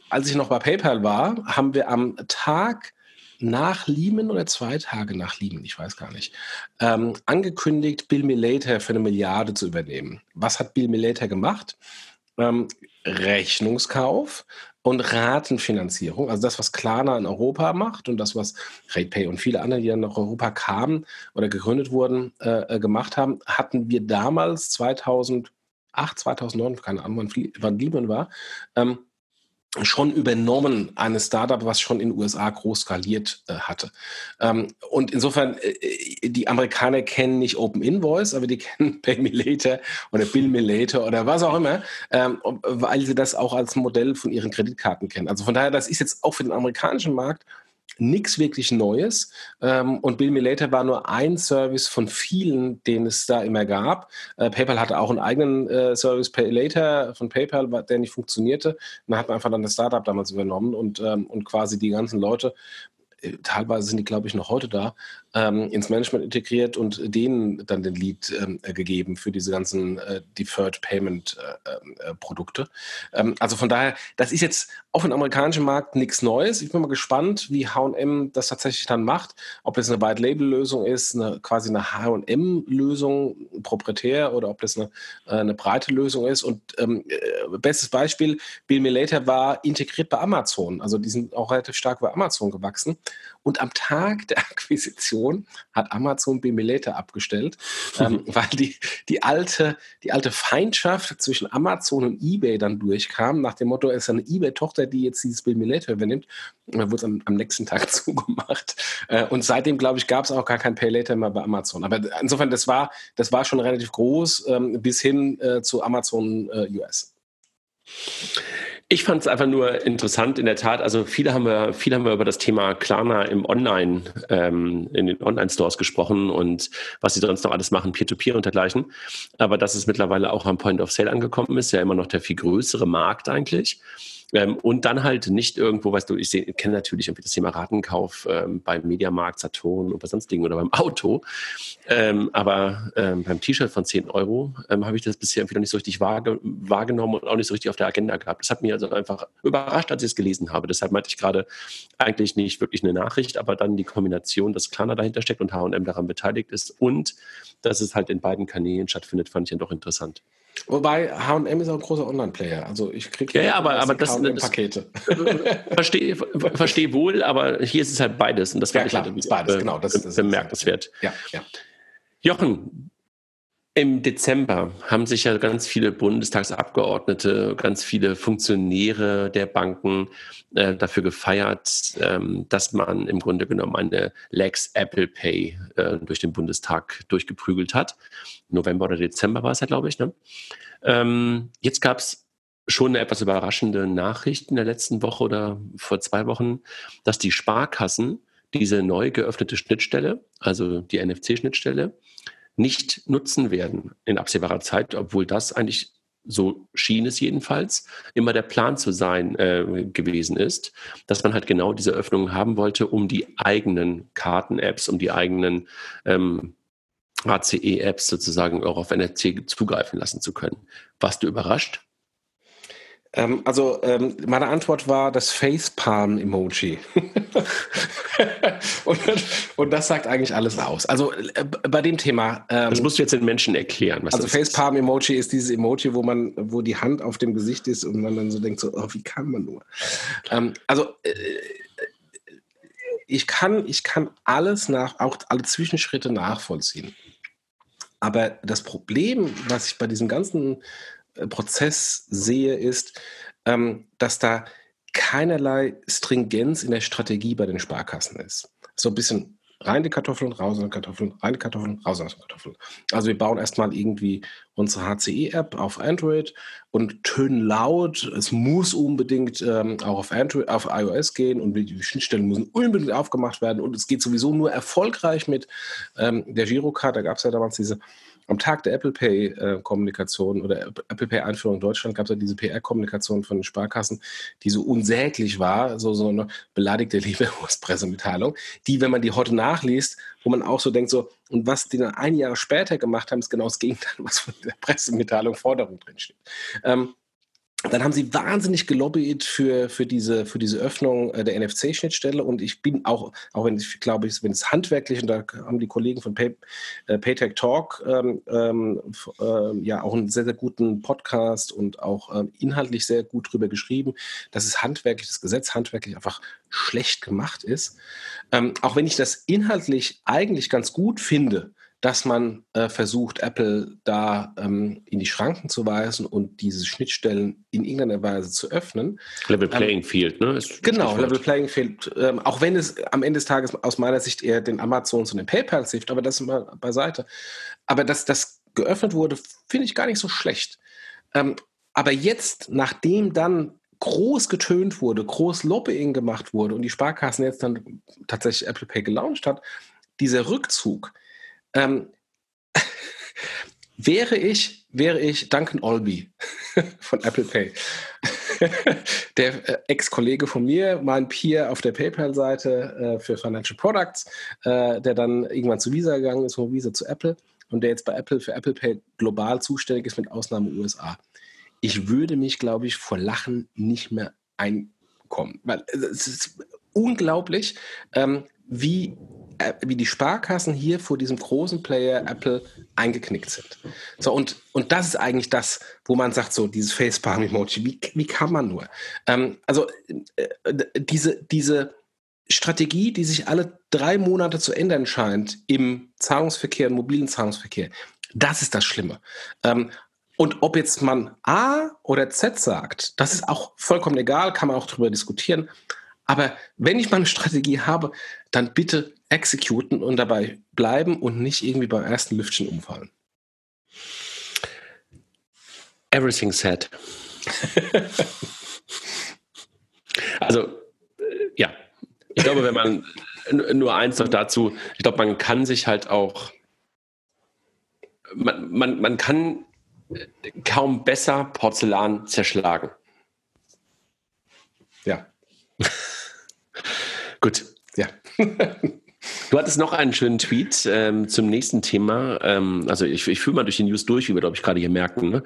als ich noch bei PayPal war, haben wir am Tag nach Lehman oder zwei Tage nach Lehman, ich weiß gar nicht, ähm, angekündigt, Bill Me Later für eine Milliarde zu übernehmen. Was hat Bill Me Later gemacht? Ähm, Rechnungskauf und Ratenfinanzierung, also das, was Klarna in Europa macht und das, was RatePay und viele andere, die dann nach Europa kamen oder gegründet wurden, äh, äh gemacht haben, hatten wir damals 2008, 2009, keine Ahnung, wann, wann war, ähm, schon übernommen, eine Startup, was schon in den USA groß skaliert äh, hatte. Ähm, und insofern, äh, äh, die Amerikaner kennen nicht Open Invoice, aber die kennen Pay Me Later oder Bill Me Later oder was auch immer, ähm, weil sie das auch als Modell von ihren Kreditkarten kennen. Also von daher, das ist jetzt auch für den amerikanischen Markt nichts wirklich Neues. Ähm, und Bill Me Later war nur ein Service von vielen, den es da immer gab. Äh, PayPal hatte auch einen eigenen äh, Service Pay Later von PayPal, der nicht funktionierte. Man hat einfach dann das Startup damals übernommen und, ähm, und quasi die ganzen Leute äh, teilweise sind die, glaube ich, noch heute da, ähm, ins Management integriert und denen dann den Lead ähm, äh, gegeben für diese ganzen äh, Deferred Payment äh, ähm, äh, Produkte. Ähm, also von daher, das ist jetzt auf dem amerikanischen Markt nichts Neues. Ich bin mal gespannt, wie H&M das tatsächlich dann macht. Ob das eine White Label Lösung ist, eine, quasi eine H&M Lösung, proprietär, oder ob das eine, äh, eine breite Lösung ist. Und ähm, bestes Beispiel, Bill Me Later war integriert bei Amazon. Also die sind auch relativ stark bei Amazon gewachsen. Und am Tag der Akquisition hat Amazon Bimilete abgestellt, ähm, weil die, die, alte, die alte Feindschaft zwischen Amazon und eBay dann durchkam, nach dem Motto, es ist eine eBay-Tochter, die jetzt dieses Bimilete übernimmt. Und dann wurde es am, am, nächsten Tag zugemacht. Äh, und seitdem, glaube ich, gab es auch gar kein Pay Later mehr bei Amazon. Aber insofern, das war, das war schon relativ groß ähm, bis hin äh, zu Amazon äh, US. Ich fand es einfach nur interessant, in der Tat. Also viele haben wir, viele haben wir über das Thema Klarna im Online, ähm, in den Online-Stores gesprochen und was sie sonst noch alles machen, Peer-to-Peer -Peer und dergleichen. Aber dass es mittlerweile auch am Point of Sale angekommen ist, ja immer noch der viel größere Markt eigentlich. Ähm, und dann halt nicht irgendwo, weißt du, ich kenne natürlich irgendwie das Thema Ratenkauf ähm, beim Mediamarkt, Saturn oder bei sonstigen oder beim Auto. Ähm, aber ähm, beim T-Shirt von 10 Euro ähm, habe ich das bisher wieder nicht so richtig wahrge wahrgenommen und auch nicht so richtig auf der Agenda gehabt. Das hat mich also einfach überrascht, als ich es gelesen habe. Deshalb meinte ich gerade eigentlich nicht wirklich eine Nachricht, aber dann die Kombination, dass Klarna dahinter steckt und H&M daran beteiligt ist und dass es halt in beiden Kanälen stattfindet, fand ich dann doch interessant. Wobei H&M ist auch ein großer Online-Player. Also ich kriege ja, ja, aber, aber das, Pakete. Verstehe versteh wohl, aber hier ist es halt beides und das ja, klar, halt, beides, genau, das, das bemerkenswert. Ja, ja. Jochen, im Dezember haben sich ja ganz viele Bundestagsabgeordnete, ganz viele Funktionäre der Banken äh, dafür gefeiert, ähm, dass man im Grunde genommen eine Lex Apple Pay äh, durch den Bundestag durchgeprügelt hat. November oder Dezember war es ja, glaube ich. Ne? Ähm, jetzt gab es schon eine etwas überraschende Nachricht in der letzten Woche oder vor zwei Wochen, dass die Sparkassen diese neu geöffnete Schnittstelle, also die NFC-Schnittstelle, nicht nutzen werden in absehbarer Zeit, obwohl das eigentlich so schien es jedenfalls, immer der Plan zu sein äh, gewesen ist, dass man halt genau diese Öffnung haben wollte, um die eigenen Karten-Apps, um die eigenen ähm, ACE-Apps sozusagen auch auf NFC zugreifen lassen zu können. Warst du überrascht? Ähm, also ähm, meine Antwort war das Facepalm-Emoji. und, und, das sagt eigentlich alles aus. Also äh, bei dem Thema. Ähm, das musst du jetzt den Menschen erklären. also Facepalm-Emoji ist dieses Emoji, wo man, wo die Hand auf dem Gesicht ist und man dann so denkt, so, oh, wie kann man nur? Ähm, also äh, ich kann, ich kann alles nach, auch alle Zwischenschritte nachvollziehen. Aber das Problem, was ich bei diesem ganzen Prozess sehe, ist, ähm, dass da keinerlei Stringenz in der Strategie bei den Sparkassen ist. So ein bisschen rein die Kartoffeln, raus an Kartoffeln, rein die Kartoffeln, raus aus den Kartoffeln. Also wir bauen erstmal irgendwie unsere HCE-App auf Android und tönen laut, es muss unbedingt ähm, auch auf, Android, auf iOS gehen und die Schnittstellen müssen unbedingt aufgemacht werden und es geht sowieso nur erfolgreich mit ähm, der Girocard, da gab es ja damals diese am Tag der Apple Pay-Kommunikation äh, oder Apple Pay-Einführung in Deutschland gab es ja diese PR-Kommunikation von den Sparkassen, die so unsäglich war, so, so eine beleidigte Leberwurst-Pressemitteilung, die, wenn man die heute nachliest, wo man auch so denkt, so, und was die dann ein Jahr später gemacht haben, ist genau das Gegenteil, was von der Pressemitteilung Forderung drinsteht. Ähm, dann haben sie wahnsinnig gelobbyt für, für, diese, für diese Öffnung äh, der NFC-Schnittstelle und ich bin auch, auch wenn ich glaube, ich, wenn es handwerklich, und da haben die Kollegen von Pay, äh, Paytech Talk ähm, äh, ja auch einen sehr, sehr guten Podcast und auch ähm, inhaltlich sehr gut drüber geschrieben, dass es handwerklich, das Gesetz handwerklich einfach schlecht gemacht ist. Ähm, auch wenn ich das inhaltlich eigentlich ganz gut finde, dass man äh, versucht, Apple da ähm, in die Schranken zu weisen und diese Schnittstellen in irgendeiner Weise zu öffnen. Level ähm, Playing ähm, Field, ne? genau, Level Playing Field. Ähm, auch wenn es am Ende des Tages aus meiner Sicht eher den Amazons und den PayPals hilft, aber das mal beiseite. Aber dass das geöffnet wurde, finde ich gar nicht so schlecht. Ähm, aber jetzt, nachdem dann groß getönt wurde, groß Lobbying gemacht wurde und die Sparkassen jetzt dann tatsächlich Apple Pay gelauncht hat, dieser Rückzug, ähm, wäre ich, wäre ich Duncan Olby von Apple Pay. der äh, Ex-Kollege von mir, mein Peer auf der PayPal-Seite äh, für Financial Products, äh, der dann irgendwann zu Visa gegangen ist, von Visa zu Apple und der jetzt bei Apple für Apple Pay global zuständig ist, mit Ausnahme USA. Ich würde mich, glaube ich, vor Lachen nicht mehr einkommen, weil es ist unglaublich, ähm, wie wie die Sparkassen hier vor diesem großen Player Apple eingeknickt sind. So, und, und das ist eigentlich das, wo man sagt, so dieses Facepalm-Emoji, wie, wie kann man nur? Ähm, also äh, diese, diese Strategie, die sich alle drei Monate zu ändern scheint im Zahlungsverkehr, im mobilen Zahlungsverkehr, das ist das Schlimme. Ähm, und ob jetzt man A oder Z sagt, das ist auch vollkommen egal, kann man auch darüber diskutieren. Aber wenn ich mal eine Strategie habe, dann bitte exekuten und dabei bleiben und nicht irgendwie beim ersten Lüftchen umfallen. Everything said. also, äh, ja. Ich glaube, wenn man nur eins noch dazu, ich glaube, man kann sich halt auch, man, man, man kann kaum besser Porzellan zerschlagen. Ja. Gut. Du hattest noch einen schönen Tweet ähm, zum nächsten Thema. Ähm, also ich, ich führe mal durch die News durch, wie wir, glaube ich, gerade hier merken. Ne?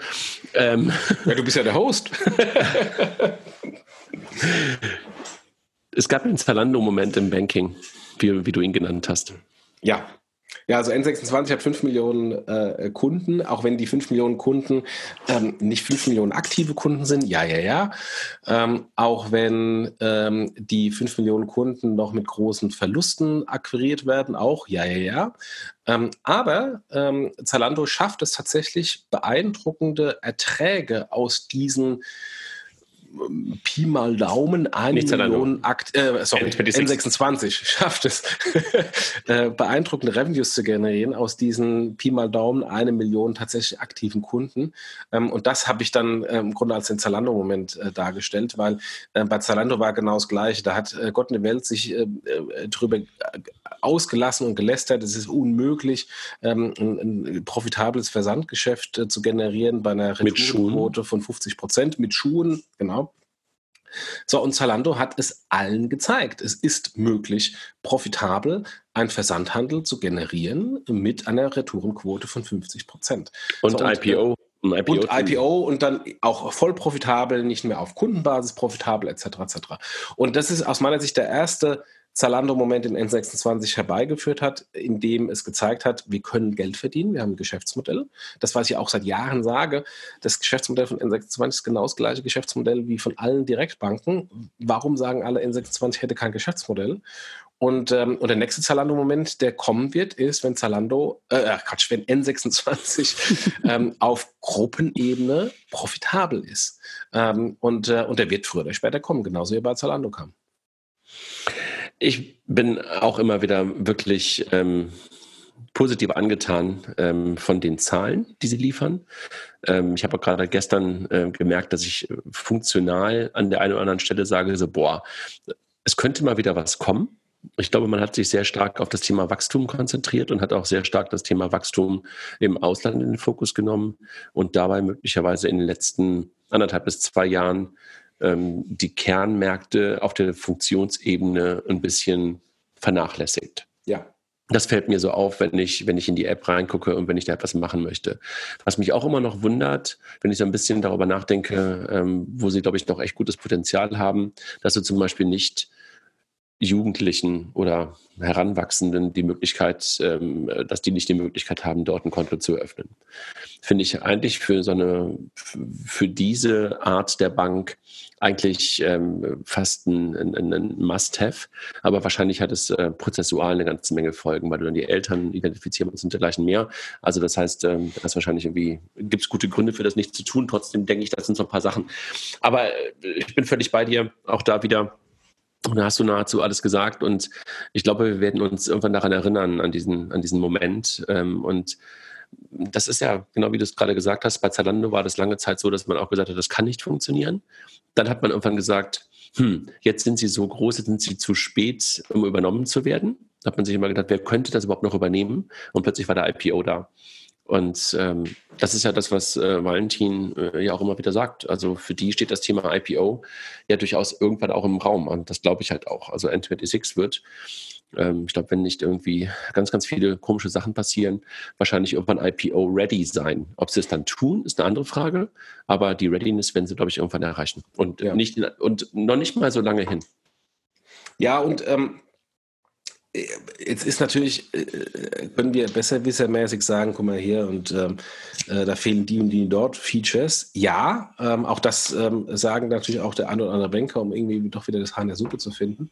Ähm. Ja, du bist ja der Host. es gab einen Zalando-Moment im Banking, wie, wie du ihn genannt hast. Ja, ja, also N26 hat 5 Millionen äh, Kunden, auch wenn die 5 Millionen Kunden ähm, nicht 5 Millionen aktive Kunden sind, ja, ja, ja. Ähm, auch wenn ähm, die 5 Millionen Kunden noch mit großen Verlusten akquiriert werden, auch, ja, ja, ja. Ähm, aber ähm, Zalando schafft es tatsächlich, beeindruckende Erträge aus diesen Pi mal Daumen eine Nicht Million Akt, äh, sorry, N26 schafft es, äh, beeindruckende Revenues zu generieren aus diesen Pi mal Daumen eine Million tatsächlich aktiven Kunden. Ähm, und das habe ich dann äh, im Grunde als den Zalando-Moment äh, dargestellt, weil äh, bei Zalando war genau das Gleiche. Da hat äh, Gott in der Welt sich drüber ausgelassen und gelästert. Es ist unmöglich, ähm, ein, ein, profitables Versandgeschäft zu generieren bei einer Retourenquote von 50 Prozent mit Schuhen, genau. So, und Zalando hat es allen gezeigt. Es ist möglich, profitabel einen Versandhandel zu generieren mit einer Retourenquote von 50 Prozent. Und, so, und IPO. IPO und IPO und dann auch voll profitabel, nicht mehr auf Kundenbasis profitabel etc. etc. Und das ist aus meiner Sicht der erste Zalando-Moment in N26 herbeigeführt hat, indem es gezeigt hat, wir können Geld verdienen, wir haben ein Geschäftsmodell. Das, was ich auch seit Jahren sage, das Geschäftsmodell von N26 ist genau das gleiche Geschäftsmodell wie von allen Direktbanken. Warum sagen alle, N26 hätte kein Geschäftsmodell? Und, ähm, und der nächste Zalando-Moment, der kommen wird, ist, wenn Zalando, äh, Quatsch, wenn N26 ähm, auf Gruppenebene profitabel ist. Ähm, und, äh, und der wird früher oder später kommen, genauso wie er bei Zalando kam. Ich bin auch immer wieder wirklich ähm, positiv angetan ähm, von den Zahlen, die sie liefern. Ähm, ich habe gerade gestern äh, gemerkt, dass ich funktional an der einen oder anderen Stelle sage, so, boah, es könnte mal wieder was kommen. Ich glaube, man hat sich sehr stark auf das Thema Wachstum konzentriert und hat auch sehr stark das Thema Wachstum im Ausland in den Fokus genommen und dabei möglicherweise in den letzten anderthalb bis zwei Jahren die Kernmärkte auf der Funktionsebene ein bisschen vernachlässigt. Ja. Das fällt mir so auf, wenn ich, wenn ich in die App reingucke und wenn ich da etwas machen möchte. Was mich auch immer noch wundert, wenn ich so ein bisschen darüber nachdenke, ähm, wo sie, glaube ich, noch echt gutes Potenzial haben, dass sie zum Beispiel nicht Jugendlichen oder Heranwachsenden die Möglichkeit, ähm, dass die nicht die Möglichkeit haben, dort ein Konto zu eröffnen. Finde ich eigentlich für so eine, für diese Art der Bank eigentlich ähm, fast ein, ein, ein Must-Have. Aber wahrscheinlich hat es äh, prozessual eine ganze Menge Folgen, weil du dann die Eltern identifizieren und dergleichen mehr. Also das heißt, ähm, das wahrscheinlich irgendwie, gibt es gute Gründe für das nicht zu tun. Trotzdem denke ich, das sind so ein paar Sachen. Aber äh, ich bin völlig bei dir. Auch da wieder und da hast du nahezu alles gesagt und ich glaube, wir werden uns irgendwann daran erinnern, an diesen, an diesen Moment. Ähm, und das ist ja, genau wie du es gerade gesagt hast, bei Zalando war das lange Zeit so, dass man auch gesagt hat, das kann nicht funktionieren. Dann hat man irgendwann gesagt, hm, jetzt sind sie so groß, jetzt sind sie zu spät, um übernommen zu werden. Da hat man sich immer gedacht, wer könnte das überhaupt noch übernehmen? Und plötzlich war der IPO da. Und ähm, das ist ja das, was äh, Valentin äh, ja auch immer wieder sagt. Also für die steht das Thema IPO ja durchaus irgendwann auch im Raum. Und das glaube ich halt auch. Also N26 wird, ähm, ich glaube, wenn nicht irgendwie ganz, ganz viele komische Sachen passieren, wahrscheinlich irgendwann IPO-ready sein. Ob sie es dann tun, ist eine andere Frage. Aber die Readiness werden sie, glaube ich, irgendwann erreichen. Und, ja. nicht, und noch nicht mal so lange hin. Ja, und ähm, Jetzt ist natürlich, äh, können wir besserwissermäßig sagen, guck mal hier und ähm, äh, da fehlen die und die dort Features. Ja, ähm, auch das ähm, sagen natürlich auch der ein oder andere Banker, um irgendwie doch wieder das Haar in der Suppe zu finden.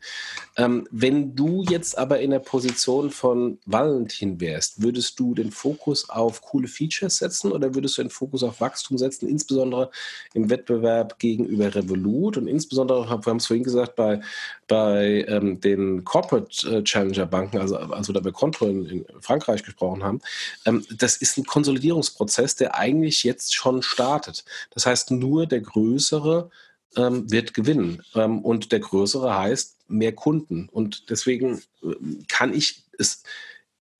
Ähm, wenn du jetzt aber in der Position von Valentin wärst, würdest du den Fokus auf coole Features setzen oder würdest du den Fokus auf Wachstum setzen, insbesondere im Wettbewerb gegenüber Revolut und insbesondere, wir haben es vorhin gesagt, bei, bei ähm, den Corporate äh, Challenger-Banken, also als wir da über Konto in, Frankreich gesprochen haben, ähm, das ist ein Konsolidierungsprozess, der eigentlich jetzt schon startet. Das heißt, nur der Größere ähm, wird gewinnen. Ähm, und der Größere heißt mehr Kunden. Und deswegen äh, kann ich es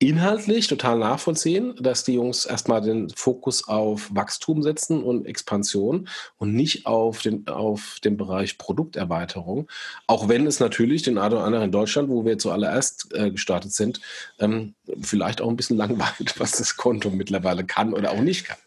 inhaltlich total nachvollziehen, dass die Jungs erstmal den Fokus auf Wachstum setzen und Expansion und nicht auf den, auf den Bereich Produkterweiterung. Auch wenn es natürlich den einen oder anderen in Deutschland, wo wir zuallererst äh, gestartet sind, ähm, vielleicht auch ein bisschen langweilt, was das Konto mittlerweile kann oder auch nicht kann.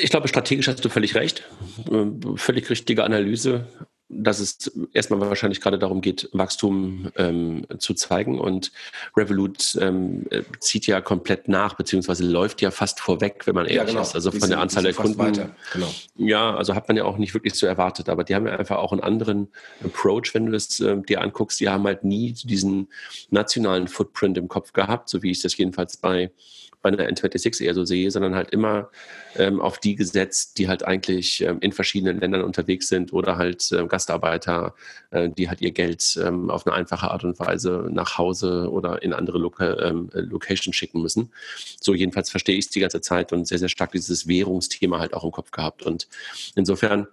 Ich glaube, strategisch hast du völlig recht. Äh, völlig richtige Analyse dass es erstmal wahrscheinlich gerade darum geht, Wachstum ähm, zu zeigen. Und Revolut ähm, zieht ja komplett nach, beziehungsweise läuft ja fast vorweg, wenn man ehrlich ja, genau. ist. Also von sind, der Anzahl der Kunden. Genau. Ja, also hat man ja auch nicht wirklich so erwartet. Aber die haben ja einfach auch einen anderen Approach, wenn du das äh, dir anguckst. Die haben halt nie diesen nationalen Footprint im Kopf gehabt, so wie ich das jedenfalls bei bei einer N26 eher so sehe, sondern halt immer ähm, auf die gesetzt, die halt eigentlich ähm, in verschiedenen Ländern unterwegs sind oder halt äh, Gastarbeiter, äh, die halt ihr Geld ähm, auf eine einfache Art und Weise nach Hause oder in andere Loca ähm, Locations schicken müssen. So jedenfalls verstehe ich es die ganze Zeit und sehr, sehr stark dieses Währungsthema halt auch im Kopf gehabt. Und insofern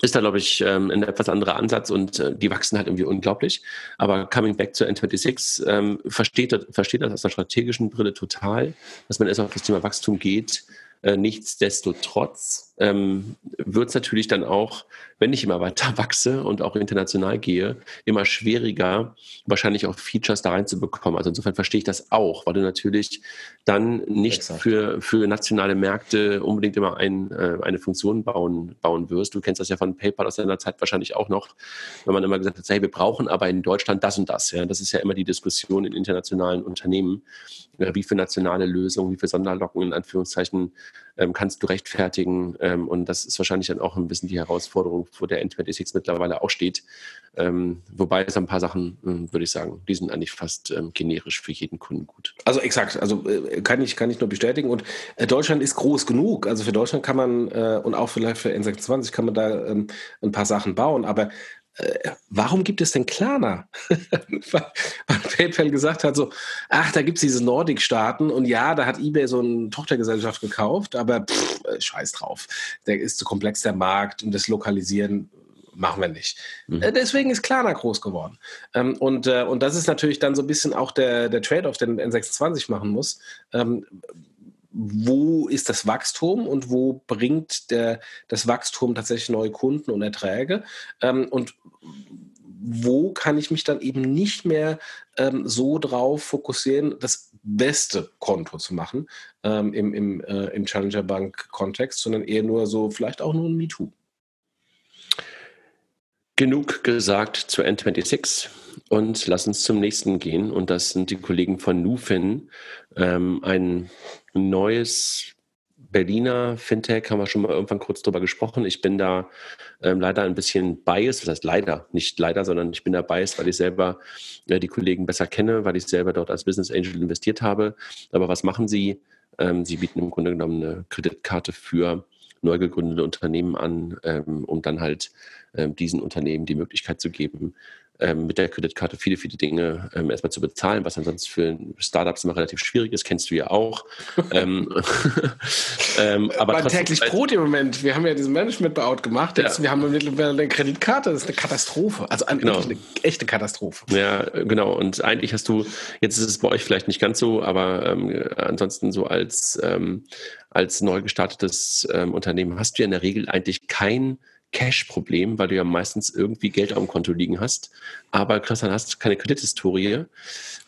ist da, glaube ich, ähm, ein etwas anderer Ansatz und äh, die wachsen halt irgendwie unglaublich. Aber coming back to N26 ähm, versteht, versteht das aus der strategischen Brille total, dass man erst auf das Thema Wachstum geht. Äh, nichtsdestotrotz ähm, wird es natürlich dann auch, wenn ich immer weiter wachse und auch international gehe, immer schwieriger, wahrscheinlich auch Features da reinzubekommen. Also insofern verstehe ich das auch, weil du natürlich dann nicht für, für nationale Märkte unbedingt immer ein, äh, eine Funktion bauen, bauen wirst. Du kennst das ja von PayPal aus deiner Zeit wahrscheinlich auch noch, wenn man immer gesagt hat, hey, wir brauchen aber in Deutschland das und das. Ja? Das ist ja immer die Diskussion in internationalen Unternehmen, wie für nationale Lösungen, wie für Sonderlocken in Anführungszeichen ähm, kannst du rechtfertigen. Ähm, und das ist wahrscheinlich dann auch ein bisschen die Herausforderung, wo der N26 mittlerweile auch steht. Ähm, wobei es ein paar Sachen, ähm, würde ich sagen, die sind eigentlich fast ähm, generisch für jeden Kunden gut. Also exakt, also äh, kann, ich, kann ich nur bestätigen. Und äh, Deutschland ist groß genug. Also für Deutschland kann man äh, und auch vielleicht für N26 kann man da ähm, ein paar Sachen bauen. Aber äh, warum gibt es denn Klarna? Weil PayPal gesagt hat so, ach, da gibt es diese Nordic-Staaten und ja, da hat eBay so eine Tochtergesellschaft gekauft, aber pff, äh, scheiß drauf. Der ist zu komplex der Markt und das Lokalisieren machen wir nicht. Mhm. Äh, deswegen ist Klarna groß geworden. Ähm, und, und das ist natürlich dann so ein bisschen auch der, der Trade-off, den N26 machen muss ähm, wo ist das Wachstum und wo bringt der, das Wachstum tatsächlich neue Kunden und Erträge ähm, und wo kann ich mich dann eben nicht mehr ähm, so drauf fokussieren, das beste Konto zu machen ähm, im, im, äh, im Challenger Bank Kontext, sondern eher nur so vielleicht auch nur ein MeToo. Genug gesagt zu N26 und lass uns zum nächsten gehen. Und das sind die Kollegen von Nufin, ähm, ein neues Berliner Fintech, haben wir schon mal irgendwann kurz drüber gesprochen. Ich bin da ähm, leider ein bisschen biased, das heißt leider, nicht leider, sondern ich bin da biased, weil ich selber äh, die Kollegen besser kenne, weil ich selber dort als Business Angel investiert habe. Aber was machen sie? Ähm, sie bieten im Grunde genommen eine Kreditkarte für neu gegründete Unternehmen an, ähm, um dann halt ähm, diesen Unternehmen die Möglichkeit zu geben, ähm, mit der Kreditkarte viele, viele Dinge ähm, erstmal zu bezahlen, was ansonsten für Startups immer relativ schwierig ist, kennst du ja auch. ähm, ähm, aber mein täglich Brot im Moment. Wir haben ja diesen Management-Out gemacht. Jetzt, ja. Wir haben mittlerweile eine Kreditkarte. Das ist eine Katastrophe. Also eine, genau. eine echte Katastrophe. Ja, genau. Und eigentlich hast du, jetzt ist es bei euch vielleicht nicht ganz so, aber ähm, ansonsten so als, ähm, als neu gestartetes ähm, Unternehmen hast du ja in der Regel eigentlich kein Cash-Problem, weil du ja meistens irgendwie Geld auf dem Konto liegen hast. Aber dann hast du keine Kredithistorie.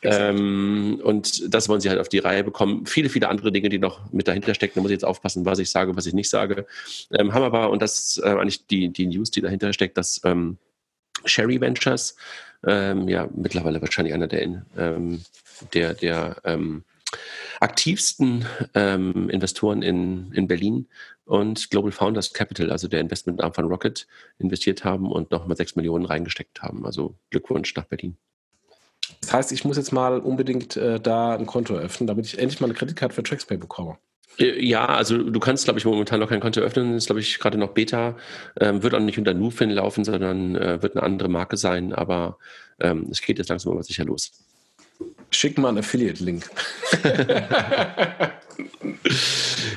Ähm, und das wollen sie halt auf die Reihe bekommen. Viele, viele andere Dinge, die noch mit dahinter stecken. Da muss ich jetzt aufpassen, was ich sage, was ich nicht sage. Ähm, haben aber, und das ist äh, eigentlich die, die News, die dahinter steckt, dass ähm, Sherry Ventures, ähm, ja, mittlerweile wahrscheinlich einer der, ähm, der, der ähm, aktivsten ähm, Investoren in, in Berlin und Global Founders Capital, also der Investmentarm von Rocket, investiert haben und nochmal sechs Millionen reingesteckt haben. Also Glückwunsch nach Berlin. Das heißt, ich muss jetzt mal unbedingt äh, da ein Konto öffnen, damit ich endlich mal eine Kreditkarte für TraxPay bekomme. Äh, ja, also du kannst, glaube ich, momentan noch kein Konto öffnen. Das ist, glaube ich, gerade noch Beta. Ähm, wird auch nicht unter Nufin laufen, sondern äh, wird eine andere Marke sein. Aber ähm, es geht jetzt langsam aber sicher los. Schick mal einen Affiliate-Link.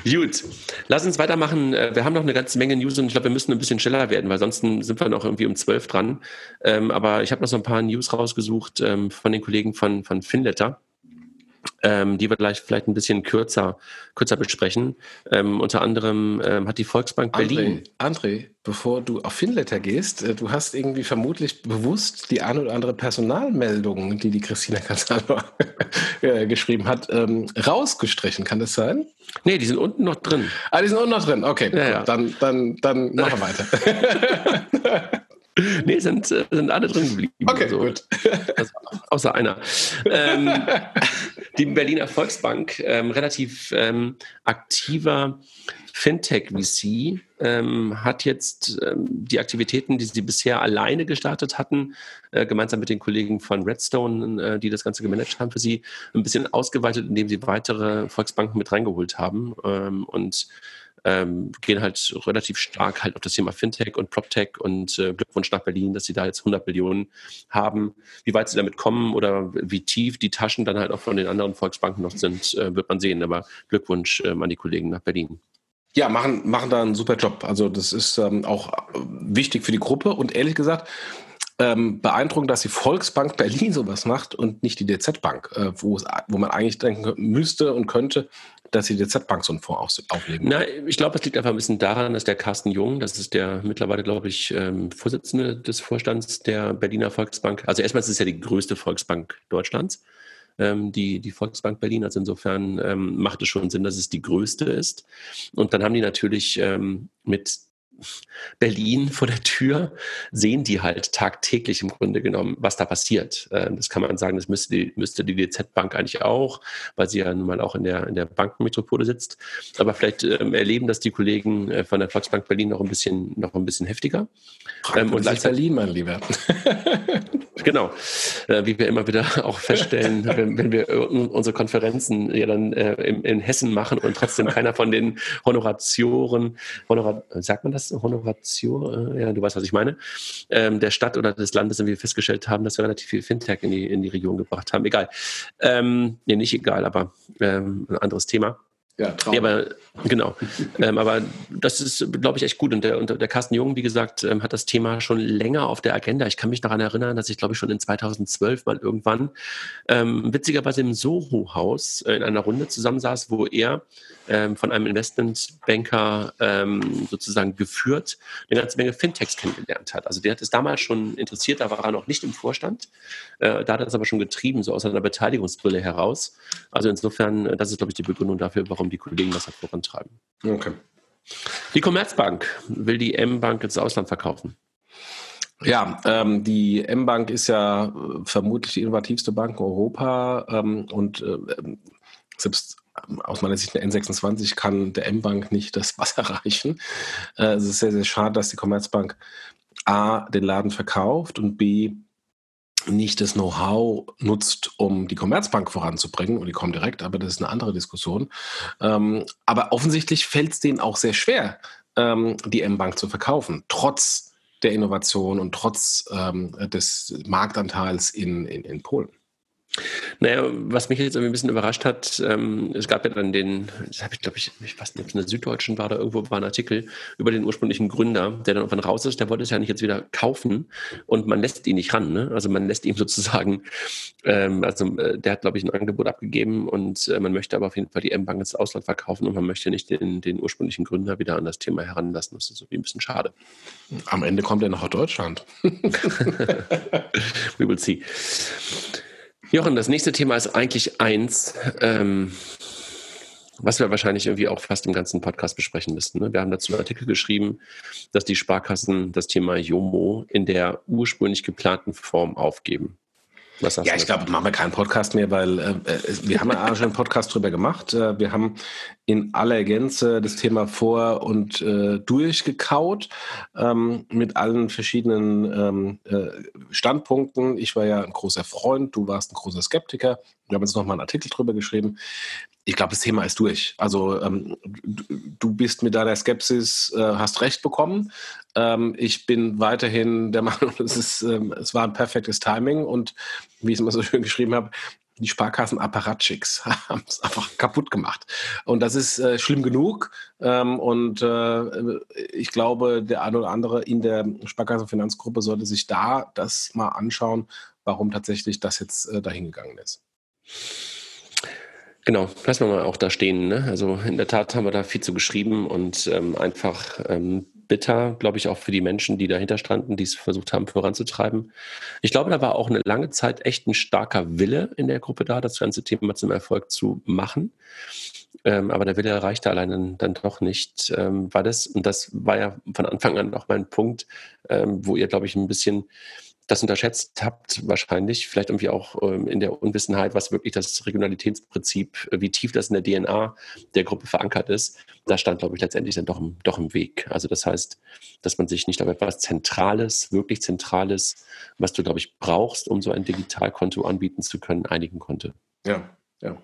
Gut, lass uns weitermachen. Äh, wir haben noch eine ganze Menge News und ich glaube, wir müssen ein bisschen schneller werden, weil sonst sind wir noch irgendwie um zwölf dran. Ähm, aber ich habe noch so ein paar News rausgesucht ähm, von den Kollegen von, von Finletter ähm, die wir gleich vielleicht ein bisschen kürzer, kürzer besprechen. Ähm, unter anderem ähm, hat die Volksbank André, Berlin. André, bevor du auf Finletter gehst, äh, du hast irgendwie vermutlich bewusst die ein oder andere Personalmeldung, die die Christina Casalo äh, geschrieben hat, ähm, rausgestrichen. Kann das sein? Nee, die sind unten noch drin. Ah, die sind unten noch drin. Okay, ja, ja. dann, dann, dann machen wir weiter. nee, sind, äh, sind alle drin geblieben. Okay, also, gut. Also, außer einer. ähm, die Berliner Volksbank, ähm, relativ ähm, aktiver Fintech-VC, ähm, hat jetzt ähm, die Aktivitäten, die sie bisher alleine gestartet hatten, äh, gemeinsam mit den Kollegen von Redstone, äh, die das Ganze gemanagt haben, für sie ein bisschen ausgeweitet, indem sie weitere Volksbanken mit reingeholt haben ähm, und ähm, gehen halt relativ stark halt auf das Thema Fintech und PropTech und äh, Glückwunsch nach Berlin, dass sie da jetzt 100 Millionen haben. Wie weit sie damit kommen oder wie tief die Taschen dann halt auch von den anderen Volksbanken noch sind, äh, wird man sehen. Aber Glückwunsch ähm, an die Kollegen nach Berlin. Ja, machen, machen da einen super Job. Also das ist ähm, auch wichtig für die Gruppe und ehrlich gesagt, ähm, beeindruckend, dass die Volksbank Berlin sowas macht und nicht die DZ Bank, äh, wo man eigentlich denken müsste und könnte, dass die DZ Bank so einen Fonds auflegen? Na, ich glaube, es liegt einfach ein bisschen daran, dass der Carsten Jung, das ist der mittlerweile, glaube ich, ähm, Vorsitzende des Vorstands der Berliner Volksbank. Also erstmal ist es ja die größte Volksbank Deutschlands, ähm, die, die Volksbank Berlin. Also insofern ähm, macht es schon Sinn, dass es die größte ist. Und dann haben die natürlich ähm, mit Berlin vor der Tür, sehen die halt tagtäglich im Grunde genommen, was da passiert. Ähm, das kann man sagen, das müsste die, müsste die DZ-Bank eigentlich auch, weil sie ja nun mal auch in der, in der Bankenmetropole sitzt. Aber vielleicht ähm, erleben das die Kollegen äh, von der Volksbank Berlin noch ein bisschen, noch ein bisschen heftiger. Ähm, und Berlin, mein Lieber. genau. Äh, wie wir immer wieder auch feststellen, wenn, wenn, wir unsere Konferenzen ja dann äh, in, in, Hessen machen und trotzdem keiner von den Honoratioren, Honorat, sagt man das? Honoration, äh, ja, du weißt, was ich meine, ähm, der Stadt oder des Landes, und wir festgestellt haben, dass wir relativ viel Fintech in die, in die Region gebracht haben. Egal. Ähm, nee, nicht egal, aber ähm, ein anderes Thema. Ja, Traum. Ja, aber, genau. ähm, aber das ist, glaube ich, echt gut. Und der, und der Carsten Jung, wie gesagt, ähm, hat das Thema schon länger auf der Agenda. Ich kann mich daran erinnern, dass ich, glaube ich, schon in 2012 mal irgendwann ähm, witzigerweise im Soho-Haus äh, in einer Runde zusammensaß, wo er ähm, von einem Investmentbanker ähm, sozusagen geführt eine ganze Menge Fintechs kennengelernt hat. Also der hat es damals schon interessiert, da war er noch nicht im Vorstand. Äh, da hat er es aber schon getrieben, so aus einer Beteiligungsbrille heraus. Also insofern, äh, das ist, glaube ich, die Begründung dafür, warum die Kollegen das halt vorantreiben. Okay. Die Commerzbank will die M-Bank ins Ausland verkaufen. Ja, ähm, die M-Bank ist ja äh, vermutlich die innovativste Bank in Europa ähm, und äh, selbst ähm, aus meiner Sicht eine N26 kann der M-Bank nicht das Wasser reichen. Äh, es ist sehr, sehr schade, dass die Commerzbank A den Laden verkauft und B nicht das Know-how nutzt, um die Commerzbank voranzubringen, und die kommen direkt, aber das ist eine andere Diskussion. Ähm, aber offensichtlich fällt es denen auch sehr schwer, ähm, die M-Bank zu verkaufen, trotz der Innovation und trotz ähm, des Marktanteils in, in, in Polen. Naja, was mich jetzt irgendwie ein bisschen überrascht hat, ähm, es gab ja dann den, das habe ich glaube ich, ich weiß nicht, ob es in der Süddeutschen war oder irgendwo war ein Artikel über den ursprünglichen Gründer, der dann irgendwann raus ist, der wollte es ja nicht jetzt wieder kaufen und man lässt ihn nicht ran. Ne? Also man lässt ihm sozusagen, ähm, also äh, der hat glaube ich ein Angebot abgegeben und äh, man möchte aber auf jeden Fall die M-Bank ins Ausland verkaufen und man möchte nicht den, den ursprünglichen Gründer wieder an das Thema heranlassen. Das ist so wie ein bisschen schade. Am Ende kommt er noch aus Deutschland. We will see. Jochen, das nächste Thema ist eigentlich eins, ähm, was wir wahrscheinlich irgendwie auch fast im ganzen Podcast besprechen müssten. Ne? Wir haben dazu einen Artikel geschrieben, dass die Sparkassen das Thema JOMO in der ursprünglich geplanten Form aufgeben ja, ich glaube, machen wir keinen Podcast mehr, weil äh, wir haben ja schon einen Podcast drüber gemacht. Äh, wir haben in aller Gänze das Thema vor und äh, durchgekaut ähm, mit allen verschiedenen ähm, äh, Standpunkten. Ich war ja ein großer Freund, du warst ein großer Skeptiker. Wir haben jetzt nochmal einen Artikel drüber geschrieben ich glaube, das Thema ist durch. Also ähm, du bist mit deiner Skepsis, äh, hast recht bekommen. Ähm, ich bin weiterhin der Meinung, es, ist, ähm, es war ein perfektes Timing und wie ich es immer so schön geschrieben habe, die Sparkassen Apparatschicks haben es einfach kaputt gemacht. Und das ist äh, schlimm genug. Ähm, und äh, ich glaube, der eine oder andere in der Sparkassenfinanzgruppe sollte sich da das mal anschauen, warum tatsächlich das jetzt äh, dahingegangen ist. Genau, lassen wir mal auch da stehen. Ne? Also in der Tat haben wir da viel zu geschrieben und ähm, einfach ähm, bitter, glaube ich, auch für die Menschen, die dahinter standen, die es versucht haben voranzutreiben. Ich glaube, da war auch eine lange Zeit echt ein starker Wille in der Gruppe da, das ganze Thema zum Erfolg zu machen. Ähm, aber der Wille reichte allein dann doch nicht. Ähm, war das, und das war ja von Anfang an auch mein Punkt, ähm, wo ihr, glaube ich, ein bisschen das unterschätzt habt, wahrscheinlich, vielleicht irgendwie auch ähm, in der Unwissenheit, was wirklich das Regionalitätsprinzip, äh, wie tief das in der DNA der Gruppe verankert ist, da stand, glaube ich, letztendlich dann doch, doch im Weg. Also das heißt, dass man sich nicht auf etwas Zentrales, wirklich Zentrales, was du, glaube ich, brauchst, um so ein Digitalkonto anbieten zu können, einigen konnte. Ja, ja.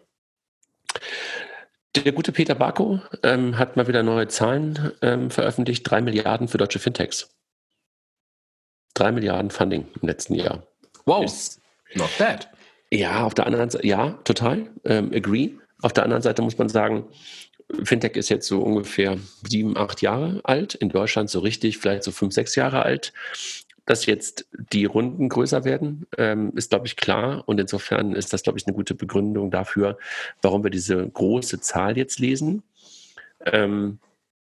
Der gute Peter Barko ähm, hat mal wieder neue Zahlen ähm, veröffentlicht, drei Milliarden für deutsche Fintechs. Drei Milliarden Funding im letzten Jahr. Wow, ist, not bad. Ja, auf der anderen Seite, ja, total, ähm, agree. Auf der anderen Seite muss man sagen, Fintech ist jetzt so ungefähr sieben, acht Jahre alt. In Deutschland so richtig, vielleicht so fünf, sechs Jahre alt. Dass jetzt die Runden größer werden, ähm, ist, glaube ich, klar. Und insofern ist das, glaube ich, eine gute Begründung dafür, warum wir diese große Zahl jetzt lesen. Ähm,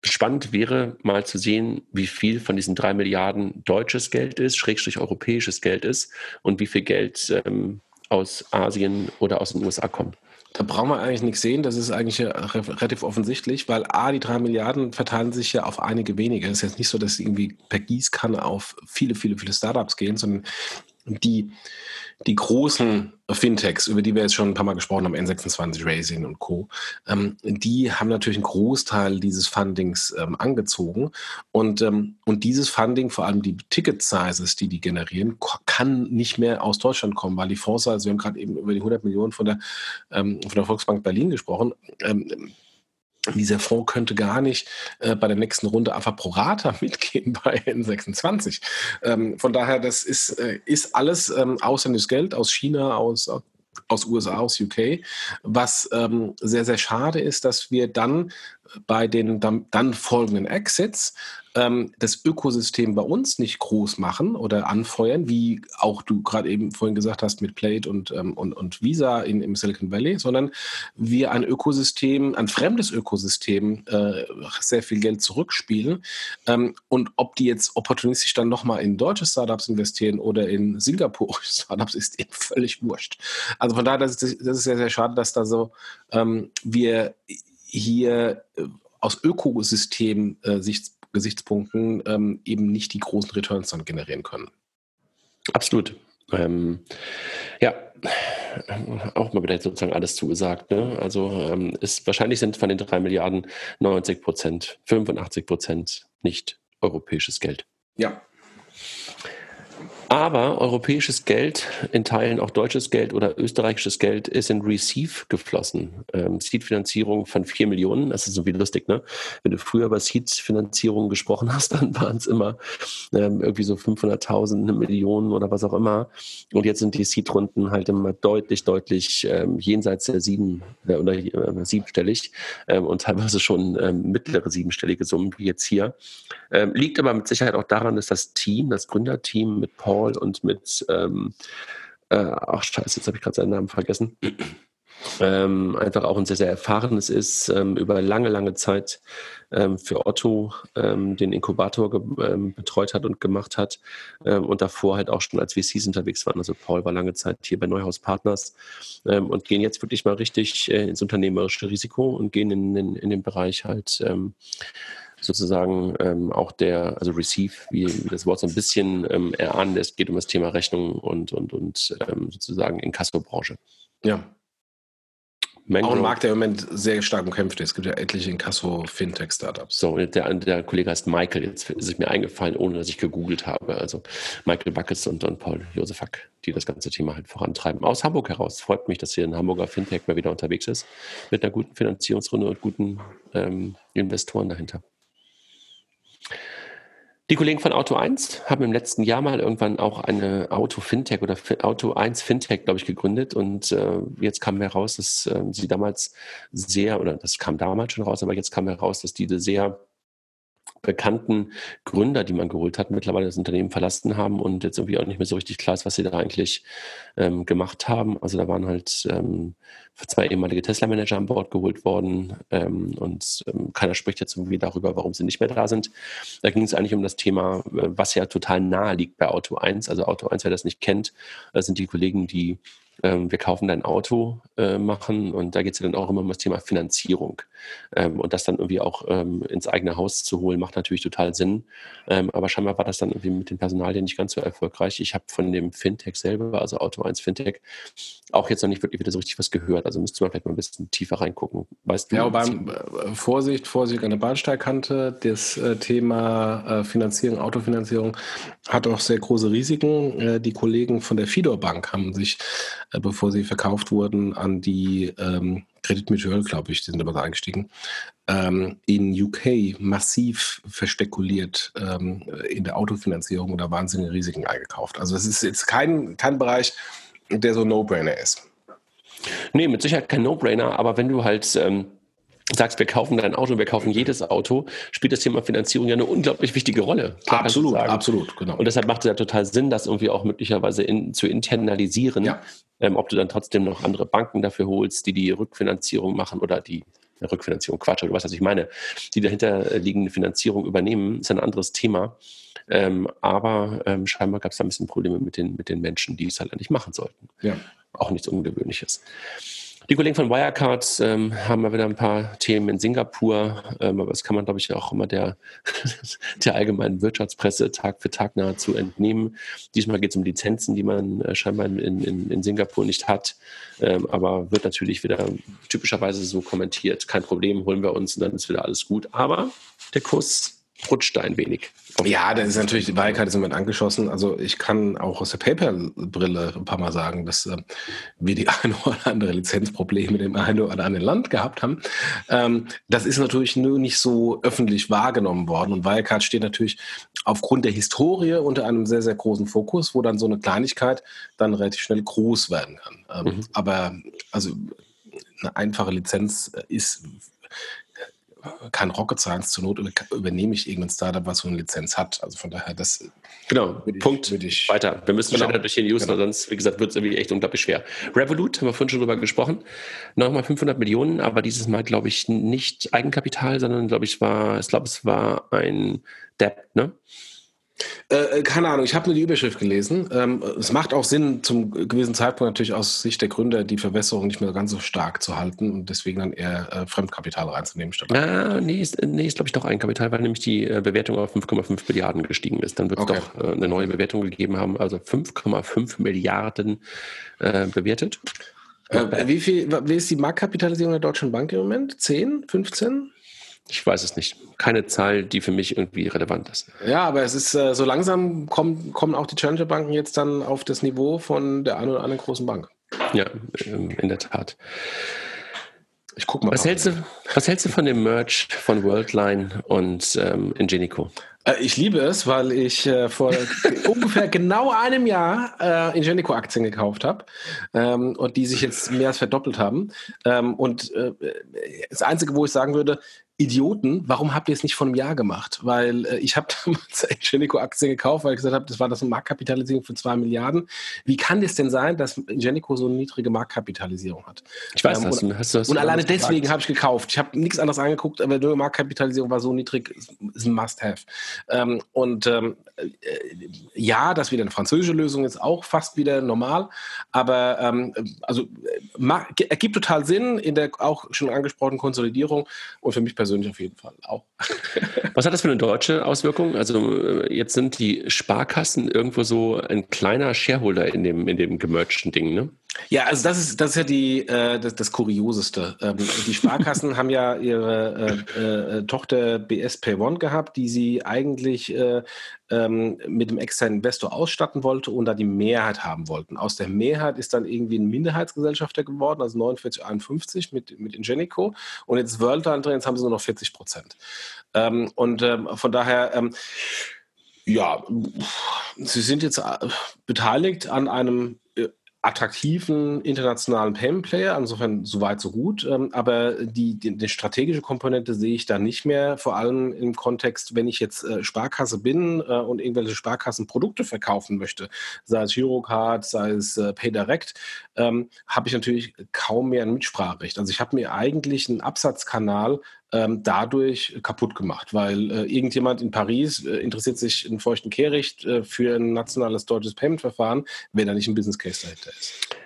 Spannend wäre mal zu sehen, wie viel von diesen drei Milliarden deutsches Geld ist, schrägstrich europäisches Geld ist und wie viel Geld ähm, aus Asien oder aus den USA kommt. Da brauchen wir eigentlich nichts sehen. Das ist eigentlich relativ offensichtlich, weil A, die drei Milliarden verteilen sich ja auf einige wenige. Es ist jetzt nicht so, dass sie irgendwie per Gießkanne auf viele, viele, viele Startups gehen, sondern die, die großen Fintechs, über die wir jetzt schon ein paar Mal gesprochen haben, N26 Racing und Co., ähm, die haben natürlich einen Großteil dieses Fundings ähm, angezogen. Und, ähm, und dieses Funding, vor allem die Ticket-Sizes, die die generieren, kann nicht mehr aus Deutschland kommen, weil die Fonds, also wir haben gerade eben über die 100 Millionen von der, ähm, von der Volksbank Berlin gesprochen, ähm, dieser Fonds könnte gar nicht äh, bei der nächsten Runde einfach pro Rata mitgehen bei N26. Ähm, von daher, das ist, äh, ist alles ähm, ausländisches Geld aus China, aus, aus USA, aus UK, was ähm, sehr, sehr schade ist, dass wir dann bei den dann, dann folgenden Exits ähm, das Ökosystem bei uns nicht groß machen oder anfeuern, wie auch du gerade eben vorhin gesagt hast mit Plate und, ähm, und, und Visa in, im Silicon Valley, sondern wir ein Ökosystem, ein fremdes Ökosystem äh, sehr viel Geld zurückspielen. Ähm, und ob die jetzt opportunistisch dann nochmal in deutsche Startups investieren oder in Singapur Startups, ist eben völlig wurscht. Also von daher, das ist, das ist sehr, sehr schade, dass da so ähm, wir hier äh, aus Ökosystem-Gesichtspunkten äh, ähm, eben nicht die großen Returns dann generieren können. Absolut. Ähm, ja, auch mal wieder sozusagen alles zugesagt. Ne? Also ähm, ist, wahrscheinlich sind von den drei Milliarden 90 Prozent, 85 Prozent nicht europäisches Geld. Ja, aber europäisches Geld, in Teilen auch deutsches Geld oder österreichisches Geld, ist in Receive geflossen. Ähm, Seed-Finanzierung von 4 Millionen, das ist so wie lustig, ne? Wenn du früher über Seed-Finanzierung gesprochen hast, dann waren es immer ähm, irgendwie so 500.000, eine Million oder was auch immer. Und jetzt sind die Seed-Runden halt immer deutlich, deutlich ähm, jenseits der sieben äh, oder äh, siebenstellig ähm, und teilweise schon ähm, mittlere siebenstellige Summen, wie jetzt hier. Ähm, liegt aber mit Sicherheit auch daran, dass das Team, das Gründerteam mit Paul Hall und mit, ähm, äh, ach scheiße, jetzt habe ich gerade seinen Namen vergessen. Ähm, einfach auch ein sehr, sehr erfahrenes ist, ähm, über lange, lange Zeit ähm, für Otto ähm, den Inkubator ähm, betreut hat und gemacht hat ähm, und davor halt auch schon als VCs unterwegs waren. Also Paul war lange Zeit hier bei Neuhaus Partners und gehen jetzt wirklich mal richtig äh, ins unternehmerische Risiko und gehen in, in, in den Bereich halt sozusagen ähm, auch der, also Receive, wie, wie das Wort so ein bisschen ähm, erahnen lässt, geht um das Thema Rechnung und, und, und ähm, sozusagen Inkasso-Branche. Ja. Mango. Auch ein Markt, der im Moment sehr stark umkämpft ist. Es gibt ja etliche Inkasso-Fintech-Startups. So, der, der Kollege heißt Michael. Jetzt ist es mir eingefallen, ohne dass ich gegoogelt habe. Also Michael Backes und, und Paul Josefak, die das ganze Thema halt vorantreiben. Aus Hamburg heraus. Freut mich, dass hier ein Hamburger Fintech mal wieder unterwegs ist. Mit einer guten Finanzierungsrunde und guten ähm, Investoren dahinter. Die Kollegen von Auto 1 haben im letzten Jahr mal irgendwann auch eine Auto-Fintech oder Auto 1 Fintech, glaube ich, gegründet. Und äh, jetzt kam heraus, dass äh, sie damals sehr, oder das kam damals schon raus, aber jetzt kam heraus, dass diese sehr bekannten Gründer, die man geholt hat, mittlerweile das Unternehmen verlassen haben und jetzt irgendwie auch nicht mehr so richtig klar ist, was sie da eigentlich ähm, gemacht haben. Also da waren halt ähm, zwei ehemalige Tesla-Manager an Bord geholt worden ähm, und ähm, keiner spricht jetzt irgendwie darüber, warum sie nicht mehr da sind. Da ging es eigentlich um das Thema, äh, was ja total nahe liegt bei Auto 1. Also Auto 1, wer das nicht kennt, das sind die Kollegen, die ähm, wir kaufen dein Auto äh, machen und da geht es ja dann auch immer um das Thema Finanzierung. Ähm, und das dann irgendwie auch ähm, ins eigene Haus zu holen, macht natürlich total Sinn. Ähm, aber scheinbar war das dann irgendwie mit dem Personalien nicht ganz so erfolgreich. Ich habe von dem Fintech selber, also Auto 1 Fintech, auch jetzt noch nicht wirklich wieder so richtig was gehört. Also müsste man vielleicht mal ein bisschen tiefer reingucken. Weißt du? Ja, beim äh, Vorsicht, Vorsicht an der Bahnsteigkante, das äh, Thema äh, Finanzierung, Autofinanzierung hat auch sehr große Risiken. Äh, die Kollegen von der Fidor Bank haben sich äh, bevor sie verkauft wurden an die ähm, Credit Mutual, glaube ich, die sind aber da eingestiegen, ähm, in UK massiv verspekuliert ähm, in der Autofinanzierung da wahnsinnige Risiken eingekauft. Also es ist jetzt kein, kein Bereich, der so No-Brainer ist. Nee, mit Sicherheit kein No-Brainer, aber wenn du halt ähm, sagst, wir kaufen dein Auto, wir kaufen jedes Auto, spielt das Thema Finanzierung ja eine unglaublich wichtige Rolle. Absolut, absolut, genau. Und deshalb macht es ja total Sinn, das irgendwie auch möglicherweise in, zu internalisieren, ja. ähm, ob du dann trotzdem noch andere Banken dafür holst, die die Rückfinanzierung machen oder die Rückfinanzierung, Quatsch, oder was, was ich meine, die dahinter liegende Finanzierung übernehmen, ist ein anderes Thema. Ähm, aber ähm, scheinbar gab es da ein bisschen Probleme mit den, mit den Menschen, die es halt eigentlich machen sollten. Ja. Auch nichts Ungewöhnliches. Die Kollegen von Wirecard ähm, haben mal wieder ein paar Themen in Singapur, ähm, aber das kann man, glaube ich, auch immer der, der allgemeinen Wirtschaftspresse Tag für Tag nahezu entnehmen. Diesmal geht es um Lizenzen, die man äh, scheinbar in, in, in, Singapur nicht hat, ähm, aber wird natürlich wieder typischerweise so kommentiert. Kein Problem, holen wir uns und dann ist wieder alles gut. Aber der Kurs rutscht ein wenig. Ja, das ist natürlich, die Wirecard ist im Moment angeschossen. Also ich kann auch aus der PayPal-Brille ein paar Mal sagen, dass äh, wir die eine oder andere Lizenzprobleme dem einen oder anderen Land gehabt haben. Ähm, das ist natürlich nur nicht so öffentlich wahrgenommen worden. Und Wirecard steht natürlich aufgrund der Historie unter einem sehr, sehr großen Fokus, wo dann so eine Kleinigkeit dann relativ schnell groß werden kann. Ähm, mhm. Aber also eine einfache Lizenz ist kein Rocket Science. Zur Not übernehme ich irgendein Startup, was so eine Lizenz hat. Also von daher, das. Genau, ich, Punkt. Ich, weiter. Wir müssen genau. schneller durch die News, genau. sonst, wie gesagt, wird es irgendwie echt unglaublich schwer. Revolut, haben wir vorhin schon drüber gesprochen. Nochmal 500 Millionen, aber dieses Mal, glaube ich, nicht Eigenkapital, sondern, glaube ich, war, ich glaube, es war ein Debt, ne? Äh, äh, keine Ahnung, ich habe nur die Überschrift gelesen. Ähm, es macht auch Sinn, zum gewissen Zeitpunkt natürlich aus Sicht der Gründer die Verwässerung nicht mehr ganz so stark zu halten und deswegen dann eher äh, Fremdkapital reinzunehmen. Statt ja, nee, ist, nee, ist glaube ich doch Eigenkapital, weil nämlich die äh, Bewertung auf 5,5 Milliarden gestiegen ist. Dann wird es okay. doch äh, eine neue Bewertung gegeben haben, also 5,5 Milliarden äh, bewertet. wie, viel, wie ist die Marktkapitalisierung der Deutschen Bank im Moment? 10, 15? Ich weiß es nicht. Keine Zahl, die für mich irgendwie relevant ist. Ja, aber es ist äh, so langsam kommen, kommen auch die Challenger-Banken jetzt dann auf das Niveau von der einen oder anderen großen Bank. Ja, ähm, in der Tat. Ich guck mal. Was hältst, du, was hältst du von dem Merch von Worldline und ähm, Ingenico? Äh, ich liebe es, weil ich äh, vor ungefähr genau einem Jahr äh, Ingenico-Aktien gekauft habe ähm, und die sich jetzt mehr als verdoppelt haben. Ähm, und äh, das Einzige, wo ich sagen würde, Idioten, warum habt ihr es nicht vor einem Jahr gemacht? Weil äh, ich habe damals Ingenico-Aktien gekauft, weil ich gesagt habe, das war das eine Marktkapitalisierung von zwei Milliarden. Wie kann das denn sein, dass Ingenico so eine niedrige Marktkapitalisierung hat? Ich weiß ähm, das. Und, hast du das und alleine deswegen habe ich gekauft. Ich habe nichts anderes angeguckt, aber die Marktkapitalisierung war so niedrig, ist ein Must-Have. Ähm, und ähm, äh, ja, das wieder eine französische Lösung ist auch fast wieder normal, aber ähm, also äh, ergibt total Sinn in der auch schon angesprochenen Konsolidierung und für mich persönlich auf jeden Fall auch. Was hat das für eine deutsche Auswirkung? Also äh, jetzt sind die Sparkassen irgendwo so ein kleiner Shareholder in dem, in dem gemergten Ding, ne? Ja, also das ist, das ist ja die, äh, das, das Kurioseste. Ähm, die Sparkassen haben ja ihre äh, äh, Tochter BS Pay One gehabt, die sie eigentlich äh, ähm, mit dem externen Investor ausstatten wollte und da die Mehrheit haben wollten. Aus der Mehrheit ist dann irgendwie ein Minderheitsgesellschafter geworden, also 49, 51 mit, mit Ingenico und jetzt Worldline drin, jetzt haben sie nur noch 40 Prozent. Ähm, und ähm, von daher, ähm, ja, sie sind jetzt äh, beteiligt an einem attraktiven internationalen Payment Player, insofern so weit, so gut. Ähm, aber die, die, die, strategische Komponente sehe ich da nicht mehr, vor allem im Kontext, wenn ich jetzt äh, Sparkasse bin äh, und irgendwelche Sparkassenprodukte verkaufen möchte, sei es Girocard, sei es äh, PayDirect, ähm, habe ich natürlich kaum mehr ein Mitspracherecht. Also ich habe mir eigentlich einen Absatzkanal dadurch kaputt gemacht, weil äh, irgendjemand in Paris äh, interessiert sich in feuchten Kehricht äh, für ein nationales deutsches Payment-Verfahren, wenn da nicht ein Business Case dahinter ist.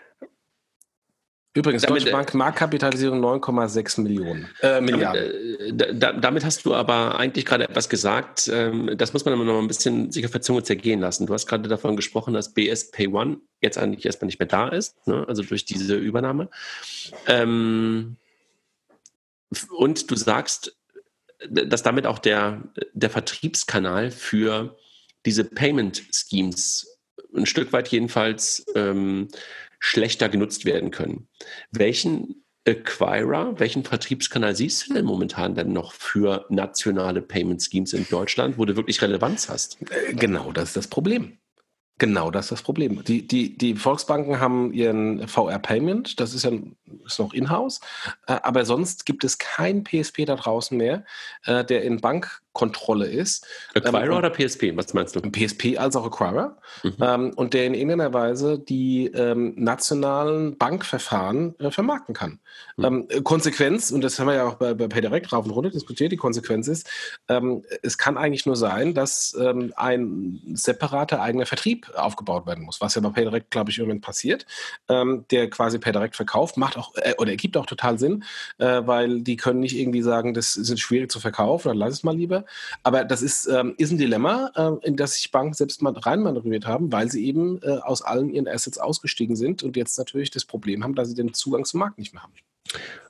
Übrigens, damit, Deutsche Bank Marktkapitalisierung 9,6 Millionen äh, Milliarden. Damit, äh, damit, hast du aber eigentlich gerade etwas gesagt. Ähm, das muss man aber noch ein bisschen sich auf der Zunge zergehen lassen. Du hast gerade davon gesprochen, dass BS Pay One jetzt eigentlich erstmal nicht mehr da ist, ne? also durch diese Übernahme. Ähm, und du sagst, dass damit auch der, der Vertriebskanal für diese Payment Schemes ein Stück weit jedenfalls ähm, schlechter genutzt werden können. Welchen Acquirer, welchen Vertriebskanal siehst du denn momentan denn noch für nationale Payment Schemes in Deutschland, wo du wirklich Relevanz hast? Äh, genau, das ist das Problem. Genau, das ist das Problem. Die, die, die Volksbanken haben ihren VR-Payment, das ist ja ist noch in-house, äh, aber sonst gibt es kein PSP da draußen mehr, äh, der in Bank Kontrolle ist. Acquirer ähm, oder PSP? Was meinst du? PSP als auch Acquirer. Mhm. Ähm, und der in irgendeiner Weise die ähm, nationalen Bankverfahren äh, vermarkten kann. Mhm. Ähm, Konsequenz, und das haben wir ja auch bei, bei PayDirect rauf und runter diskutiert, die Konsequenz ist, ähm, es kann eigentlich nur sein, dass ähm, ein separater eigener Vertrieb aufgebaut werden muss, was ja bei PayDirect, glaube ich, im Moment passiert, der quasi PayDirect verkauft, macht auch, äh, oder ergibt auch total Sinn, äh, weil die können nicht irgendwie sagen, das ist schwierig zu verkaufen, dann lass es mal lieber. Aber das ist, ähm, ist ein Dilemma, äh, in das sich Banken selbst mal reinmanövriert haben, weil sie eben äh, aus allen ihren Assets ausgestiegen sind und jetzt natürlich das Problem haben, dass sie den Zugang zum Markt nicht mehr haben.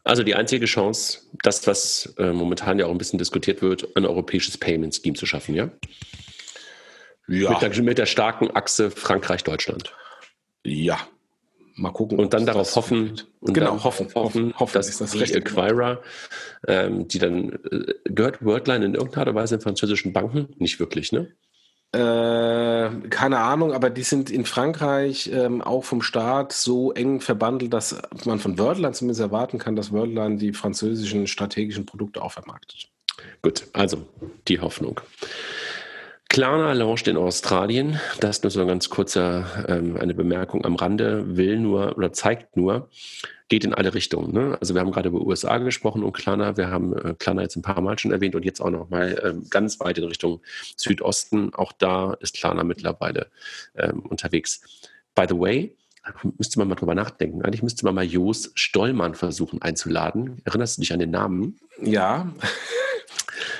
Also die einzige Chance, das, was äh, momentan ja auch ein bisschen diskutiert wird, ein europäisches Payment Scheme zu schaffen, ja? Ja. Mit der, mit der starken Achse Frankreich-Deutschland. Ja, mal gucken. Und dann darauf hoffen, und genau, hoffen, hoffen, hoffen, dass das die Acquirer, ähm, die dann, äh, gehört Wordline in irgendeiner Weise in französischen Banken? Nicht wirklich, ne? Äh, keine Ahnung, aber die sind in Frankreich ähm, auch vom Staat so eng verbandelt, dass man von Wordline zumindest erwarten kann, dass Wordline die französischen strategischen Produkte auch vermarktet. Gut, also die Hoffnung. Klarna launcht in Australien. Das nur so ein ganz kurzer, ähm, eine Bemerkung am Rande, will nur oder zeigt nur, geht in alle Richtungen. Ne? Also wir haben gerade über USA gesprochen und Klarna, wir haben äh, Klarna jetzt ein paar Mal schon erwähnt und jetzt auch noch mal ähm, ganz weit in Richtung Südosten. Auch da ist Klarna mittlerweile ähm, unterwegs. By the way, müsste man mal drüber nachdenken. Eigentlich müsste man mal Jos Stollmann versuchen einzuladen. Erinnerst du dich an den Namen? Ja.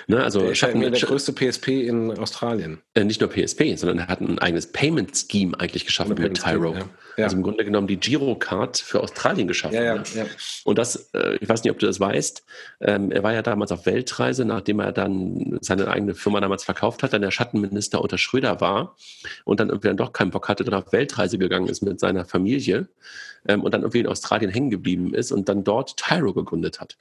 Ne, also der ist Schatten, der größte PSP in Australien. Äh, nicht nur PSP, sondern er hat ein eigenes Payment Scheme eigentlich geschaffen mit Tyro. Ja. Ja. Also im Grunde genommen die Girocard für Australien geschaffen. Ja, ne? Und das, äh, ich weiß nicht, ob du das weißt, ähm, er war ja damals auf Weltreise, nachdem er dann seine eigene Firma damals verkauft hat, dann der Schattenminister unter Schröder war und dann irgendwie dann doch keinen Bock hatte, dann auf Weltreise gegangen ist mit seiner Familie ähm, und dann irgendwie in Australien hängen geblieben ist und dann dort Tyro gegründet hat.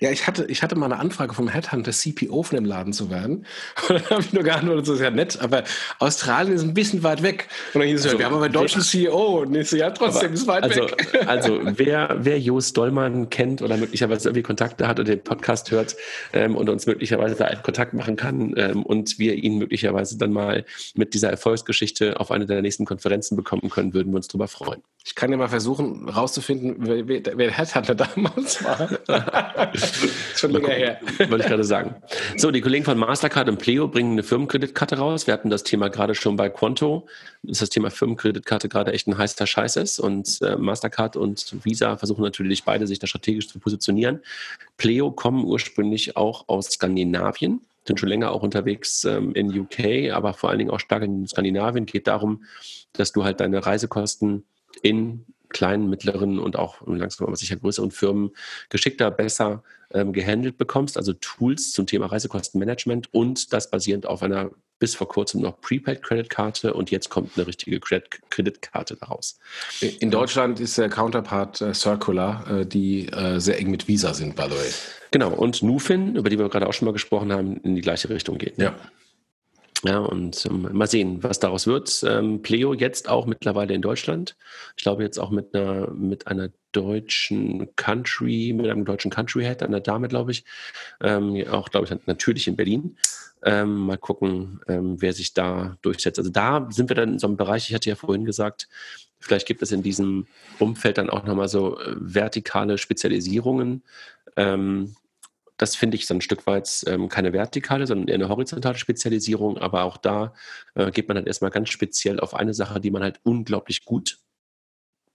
Ja, ich hatte, ich hatte mal eine Anfrage vom Headhunter, CPO von dem Laden zu werden. Und dann habe ich nur geantwortet, das ist ja nett, aber Australien ist ein bisschen weit weg. Und dann hieß es, also, wir haben aber einen deutschen CEO. Und ich so, ja, trotzdem aber, ist weit also, weg. Also, wer, wer Jos Dollmann kennt oder möglicherweise irgendwie Kontakte hat oder den Podcast hört ähm, und uns möglicherweise da einen Kontakt machen kann ähm, und wir ihn möglicherweise dann mal mit dieser Erfolgsgeschichte auf eine der nächsten Konferenzen bekommen können, würden wir uns darüber freuen. Ich kann ja mal versuchen, rauszufinden, wer, wer, wer Headhunter damals war. Schon länger her. Wollte ich gerade sagen. So, die Kollegen von Mastercard und Pleo bringen eine Firmenkreditkarte raus. Wir hatten das Thema gerade schon bei Quanto, dass das Thema Firmenkreditkarte gerade echt ein heißer Scheiß ist. Und äh, Mastercard und Visa versuchen natürlich beide, sich da strategisch zu positionieren. Pleo kommen ursprünglich auch aus Skandinavien sind schon länger auch unterwegs ähm, in UK, aber vor allen Dingen auch stark in Skandinavien. Geht darum, dass du halt deine Reisekosten in kleinen, mittleren und auch langsam aber sicher größeren Firmen geschickter, besser ähm, gehandelt bekommst, also Tools zum Thema Reisekostenmanagement und das basierend auf einer bis vor kurzem noch Prepaid-Kreditkarte und jetzt kommt eine richtige Kreditkarte daraus. In Deutschland ist der Counterpart äh, Circular, äh, die äh, sehr eng mit Visa sind, by the way. Genau, und Nufin, über die wir gerade auch schon mal gesprochen haben, in die gleiche Richtung geht. Ja. Ja, und ähm, mal sehen, was daraus wird. Ähm, Pleo jetzt auch mittlerweile in Deutschland. Ich glaube jetzt auch mit einer, mit einer deutschen Country, mit einem deutschen Country Head, einer Dame, glaube ich. Ähm, auch, glaube ich, natürlich in Berlin. Ähm, mal gucken, ähm, wer sich da durchsetzt. Also da sind wir dann in so einem Bereich, ich hatte ja vorhin gesagt, vielleicht gibt es in diesem Umfeld dann auch nochmal so äh, vertikale Spezialisierungen. Ähm, das finde ich so ein Stück weit ähm, keine vertikale, sondern eher eine horizontale Spezialisierung. Aber auch da äh, geht man dann erstmal ganz speziell auf eine Sache, die man halt unglaublich gut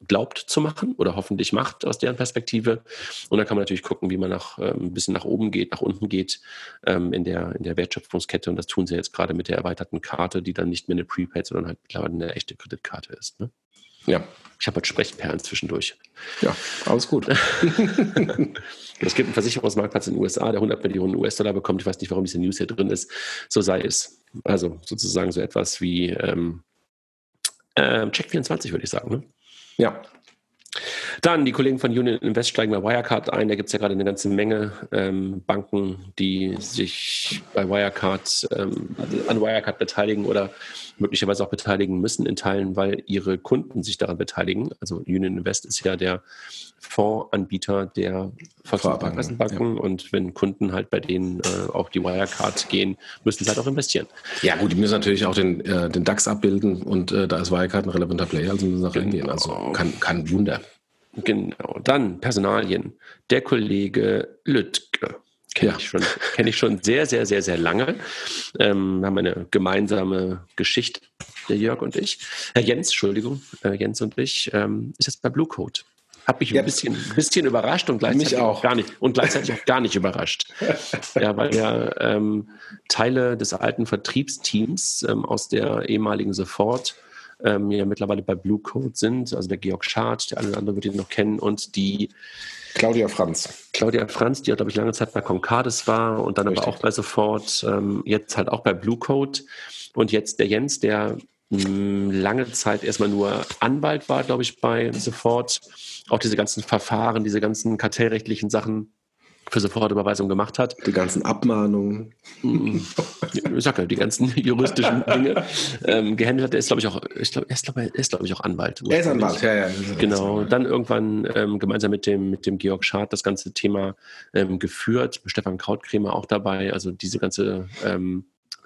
glaubt zu machen oder hoffentlich macht aus deren Perspektive. Und dann kann man natürlich gucken, wie man nach, ähm, ein bisschen nach oben geht, nach unten geht ähm, in, der, in der Wertschöpfungskette. Und das tun sie jetzt gerade mit der erweiterten Karte, die dann nicht mehr eine Prepaid, sondern halt mittlerweile eine echte Kreditkarte ist. Ne? Ja. Ich habe heute Sprechperlen zwischendurch. Ja, alles gut. es gibt einen Versicherungsmarktplatz in den USA, der 100 Millionen US-Dollar bekommt. Ich weiß nicht, warum diese News hier drin ist. So sei es. Also sozusagen so etwas wie ähm, äh, Check24, würde ich sagen. Ne? Ja. Dann die Kollegen von Union Invest steigen bei Wirecard ein. Da gibt es ja gerade eine ganze Menge ähm, Banken, die sich bei Wirecard ähm, an Wirecard beteiligen oder möglicherweise auch beteiligen müssen in Teilen, weil ihre Kunden sich daran beteiligen. Also Union Invest ist ja der Fondsanbieter der Volksbanken ja. und wenn Kunden halt bei denen äh, auch die Wirecard gehen, müssen sie halt auch investieren. Ja gut, die müssen natürlich auch den, äh, den DAX abbilden und äh, da ist Wirecard ein relevanter Player, also müssen sie genau. reingehen. Also kein, kein Wunder. Genau, dann Personalien. Der Kollege Lüttke. Kenne ja. ich, schon, kenn ich schon sehr, sehr, sehr, sehr lange. Ähm, haben eine gemeinsame Geschichte, der Jörg und ich. Herr Jens, Entschuldigung, äh, Jens und ich, ähm, ist jetzt bei Blue Code. Hat mich ein bisschen, bisschen überrascht und gleichzeitig auch. gar nicht und gleichzeitig auch gar nicht überrascht. Ja, weil ja ähm, Teile des alten Vertriebsteams ähm, aus der ehemaligen Sofort ähm, ja mittlerweile bei Blue Code sind, also der Georg Schad, der eine oder andere wird ihn noch kennen, und die Claudia Franz. Claudia Franz, die, glaube ich, lange Zeit bei Concardis war und dann Richtig. aber auch bei Sofort, ähm, jetzt halt auch bei Blue Code. Und jetzt der Jens, der mh, hm, lange Zeit erstmal nur Anwalt war, glaube ich, bei Sofort, auch diese ganzen Verfahren, diese ganzen kartellrechtlichen Sachen für Sofortüberweisung gemacht hat. Die ganzen Abmahnungen. Ich sag ja, die ganzen juristischen Dinge ähm, gehandelt hat. Er ist, glaube ich, auch, ich glaube, er ist, glaube ich, glaub ich, auch Anwalt. Er ist Anwalt, ja, ja. Genau. Dann irgendwann ähm, gemeinsam mit dem, mit dem Georg Schad das ganze Thema ähm, geführt. Stefan Krautkremer auch dabei. Also diese ganze ähm,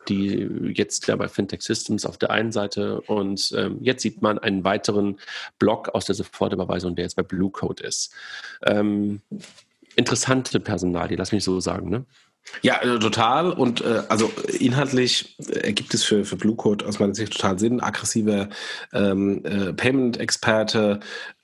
die jetzt ja bei Fintech Systems auf der einen Seite und ähm, jetzt sieht man einen weiteren Block aus der Sofortüberweisung, der jetzt bei Blue Code ist. Ähm, interessante Personalie, lass mich so sagen, ne? Ja, äh, total. Und äh, also inhaltlich ergibt es für, für Blue Code aus meiner Sicht total Sinn. Aggressiver ähm, äh, Payment-Experte,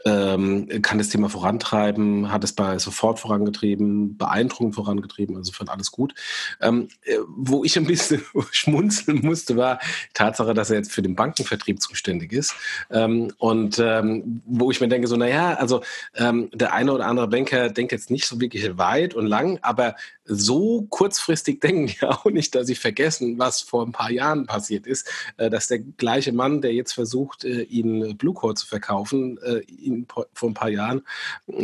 ähm, kann das Thema vorantreiben, hat es bei sofort vorangetrieben, beeindruckend vorangetrieben, also fand alles gut. Ähm, äh, wo ich ein bisschen schmunzeln musste, war die Tatsache, dass er jetzt für den Bankenvertrieb zuständig ist. Ähm, und ähm, wo ich mir denke, so, naja, also ähm, der eine oder andere Banker denkt jetzt nicht so wirklich weit und lang, aber so kurzfristig denken die auch nicht, dass sie vergessen, was vor ein paar Jahren passiert ist, äh, dass der gleiche Mann, der jetzt versucht, äh, ihnen Blue Code zu verkaufen, äh, ihn vor ein paar Jahren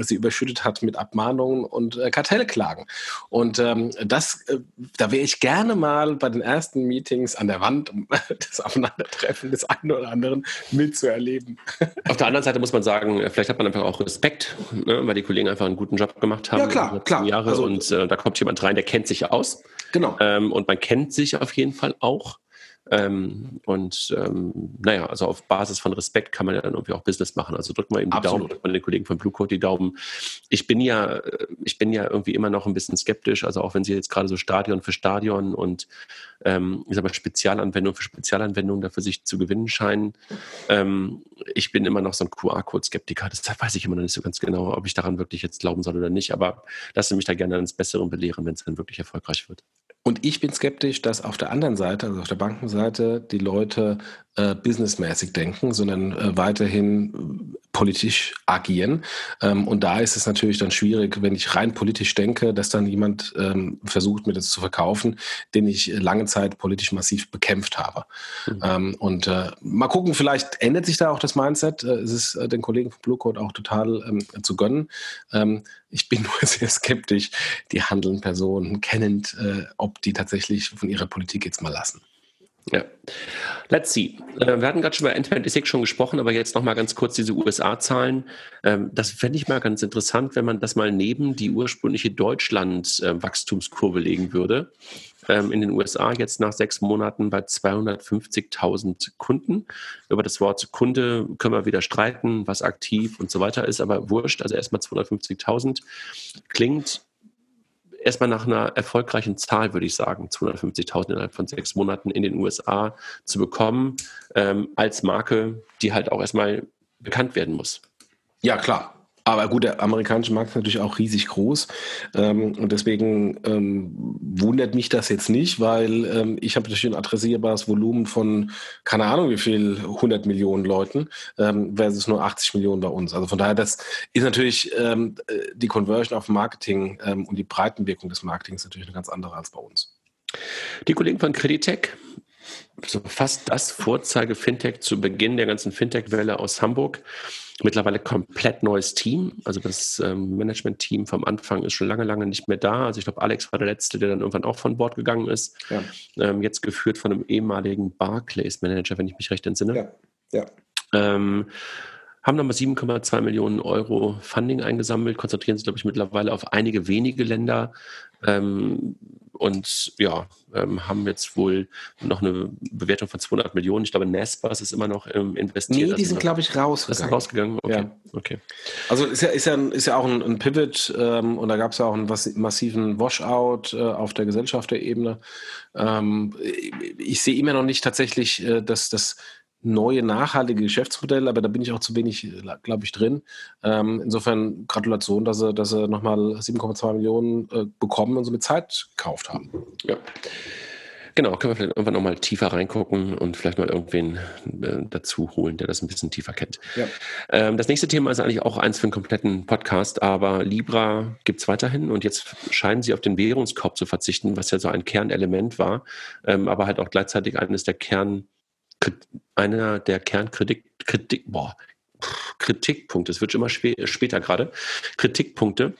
sie überschüttet hat mit Abmahnungen und äh, Kartellklagen. Und ähm, das, äh, da wäre ich gerne mal bei den ersten Meetings an der Wand, um das Aufeinandertreffen des einen oder anderen mitzuerleben. Auf der anderen Seite muss man sagen, vielleicht hat man einfach auch Respekt, ne, weil die Kollegen einfach einen guten Job gemacht haben. Ja, klar, klar. Jahre also, und äh, da kommt jemand rein, der kennt sich aus. Genau. Ähm, und man kennt sich auf jeden Fall auch. Ähm, und ähm, naja, also auf Basis von Respekt kann man ja dann irgendwie auch Business machen. Also drückt mal eben die Absolut. Daumen, drückt mal den Kollegen von Blue Code die Daumen. Ich bin ja, äh, ich bin ja irgendwie immer noch ein bisschen skeptisch, also auch wenn sie jetzt gerade so Stadion für Stadion und ähm, ich sag mal Spezialanwendung für Spezialanwendung dafür sich zu gewinnen scheinen. Ähm, ich bin immer noch so ein QR-Code-Skeptiker. Deshalb weiß ich immer noch nicht so ganz genau, ob ich daran wirklich jetzt glauben soll oder nicht. Aber lasse mich da gerne ins Besseren belehren, wenn es dann wirklich erfolgreich wird. Und ich bin skeptisch, dass auf der anderen Seite, also auf der Bankenseite, die Leute äh, businessmäßig denken, sondern äh, weiterhin politisch agieren. Ähm, und da ist es natürlich dann schwierig, wenn ich rein politisch denke, dass dann jemand ähm, versucht, mir das zu verkaufen, den ich lange Zeit politisch massiv bekämpft habe. Mhm. Ähm, und äh, mal gucken, vielleicht ändert sich da auch das Mindset. Äh, es ist äh, den Kollegen von Blue Code auch total ähm, zu gönnen. Ähm, ich bin nur sehr skeptisch, die handelnden Personen kennend, äh, ob die tatsächlich von ihrer Politik jetzt mal lassen. Ja. Let's see. Äh, wir hatten gerade schon über N26 schon gesprochen, aber jetzt nochmal ganz kurz diese USA-Zahlen. Ähm, das fände ich mal ganz interessant, wenn man das mal neben die ursprüngliche Deutschland-Wachstumskurve legen würde. Ähm, in den USA jetzt nach sechs Monaten bei 250.000 Kunden. Über das Wort Kunde können wir wieder streiten, was aktiv und so weiter ist, aber wurscht. Also erstmal 250.000 klingt erstmal nach einer erfolgreichen Zahl, würde ich sagen, 250.000 innerhalb von sechs Monaten in den USA zu bekommen, ähm, als Marke, die halt auch erstmal bekannt werden muss. Ja, klar. Aber gut, der amerikanische Markt ist natürlich auch riesig groß. Ähm, und deswegen ähm, wundert mich das jetzt nicht, weil ähm, ich habe natürlich ein adressierbares Volumen von, keine Ahnung wie viel, 100 Millionen Leuten ähm, versus nur 80 Millionen bei uns. Also von daher, das ist natürlich ähm, äh, die Conversion auf Marketing ähm, und die Breitenwirkung des Marketings natürlich eine ganz andere als bei uns. Die Kollegen von Creditec so fast das Vorzeige-Fintech zu Beginn der ganzen Fintech-Welle aus Hamburg. Mittlerweile komplett neues Team. Also das ähm, Management-Team vom Anfang ist schon lange, lange nicht mehr da. Also ich glaube, Alex war der Letzte, der dann irgendwann auch von Bord gegangen ist. Ja. Ähm, jetzt geführt von einem ehemaligen Barclays-Manager, wenn ich mich recht entsinne. Ja. ja. Ähm, haben nochmal 7,2 Millionen Euro Funding eingesammelt, konzentrieren sich, glaube ich, mittlerweile auf einige wenige Länder ähm, und ja, ähm, haben jetzt wohl noch eine Bewertung von 200 Millionen. Ich glaube, Nespas ist immer noch ähm, investiert. Nee, die also sind, glaube ich, rausgegangen. Ist rausgegangen? Okay. Ja. okay. Also ist ja, ist ja, ist ja auch ein, ein Pivot ähm, und da gab es ja auch einen massiven Washout äh, auf der Gesellschafterebene. Ähm, ich sehe immer noch nicht tatsächlich, äh, dass das neue, nachhaltige Geschäftsmodell, aber da bin ich auch zu wenig, glaube ich, drin. Ähm, insofern Gratulation, dass sie, dass sie nochmal 7,2 Millionen äh, bekommen und so mit Zeit gekauft haben. Ja. Genau, können wir vielleicht irgendwann nochmal tiefer reingucken und vielleicht mal irgendwen äh, dazu holen, der das ein bisschen tiefer kennt. Ja. Ähm, das nächste Thema ist eigentlich auch eins für einen kompletten Podcast, aber Libra gibt es weiterhin und jetzt scheinen sie auf den Währungskorb zu verzichten, was ja so ein Kernelement war, ähm, aber halt auch gleichzeitig eines der Kern einer der Kernkritik, Kritik, boah, Kritikpunkte, es wird schon immer später gerade, Kritikpunkte,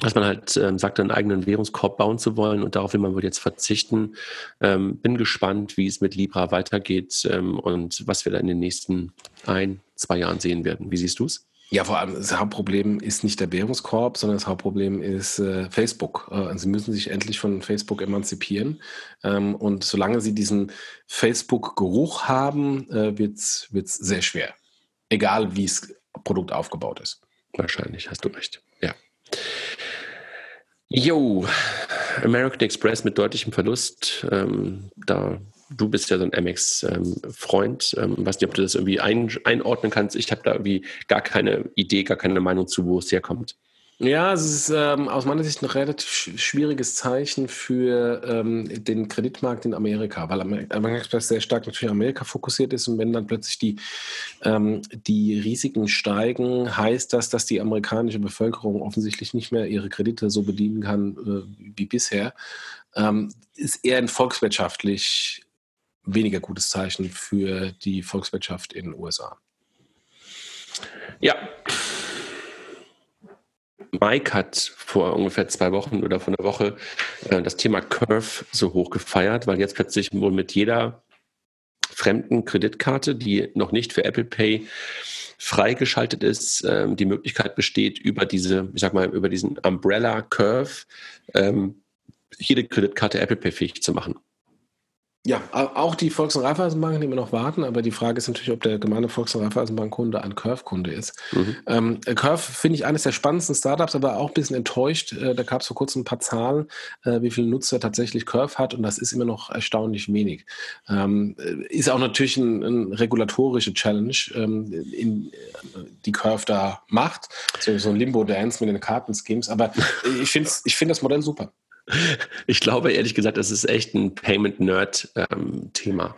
dass man halt ähm, sagt, einen eigenen Währungskorb bauen zu wollen und darauf will man wohl jetzt verzichten. Ähm, bin gespannt, wie es mit Libra weitergeht ähm, und was wir da in den nächsten ein, zwei Jahren sehen werden. Wie siehst du es? Ja, vor allem das Hauptproblem ist nicht der Währungskorb, sondern das Hauptproblem ist äh, Facebook. Äh, sie müssen sich endlich von Facebook emanzipieren. Ähm, und solange sie diesen Facebook-Geruch haben, äh, wird es sehr schwer. Egal, wie das Produkt aufgebaut ist. Wahrscheinlich, hast du recht. Ja. Jo, American Express mit deutlichem Verlust. Ähm, da du bist ja so ein MX-Freund. Ähm, weiß nicht, ob du das irgendwie ein, einordnen kannst. Ich habe da irgendwie gar keine Idee, gar keine Meinung zu, wo es herkommt. Ja, es ist ähm, aus meiner Sicht ein relativ schwieriges Zeichen für ähm, den Kreditmarkt in Amerika, weil Amerika Express sehr stark natürlich Amerika fokussiert ist und wenn dann plötzlich die, ähm, die Risiken steigen, heißt das, dass die amerikanische Bevölkerung offensichtlich nicht mehr ihre Kredite so bedienen kann äh, wie bisher. Ähm, ist eher ein volkswirtschaftlich weniger gutes Zeichen für die Volkswirtschaft in den USA. Ja. Mike hat vor ungefähr zwei Wochen oder vor einer Woche äh, das Thema Curve so hoch gefeiert, weil jetzt plötzlich wohl mit jeder fremden Kreditkarte, die noch nicht für Apple Pay freigeschaltet ist, ähm, die Möglichkeit besteht, über diese, ich sag mal, über diesen Umbrella Curve ähm, jede Kreditkarte Apple Pay fähig zu machen. Ja, auch die Volks- und Raiffeisenbanken, die wir noch warten, aber die Frage ist natürlich, ob der gemeine Volks- und Raiffeisenbank-Kunde ein Curve-Kunde ist. Mhm. Ähm, Curve finde ich eines der spannendsten Startups, aber auch ein bisschen enttäuscht. Äh, da gab es vor kurzem ein paar Zahlen, äh, wie viele Nutzer tatsächlich Curve hat und das ist immer noch erstaunlich wenig. Ähm, äh, ist auch natürlich ein, ein regulatorische Challenge, ähm, in, äh, die Curve da macht. So, so ein Limbo-Dance mit den Kartenschemes, aber ich finde ich find das Modell super. Ich glaube ehrlich gesagt, das ist echt ein Payment-Nerd-Thema.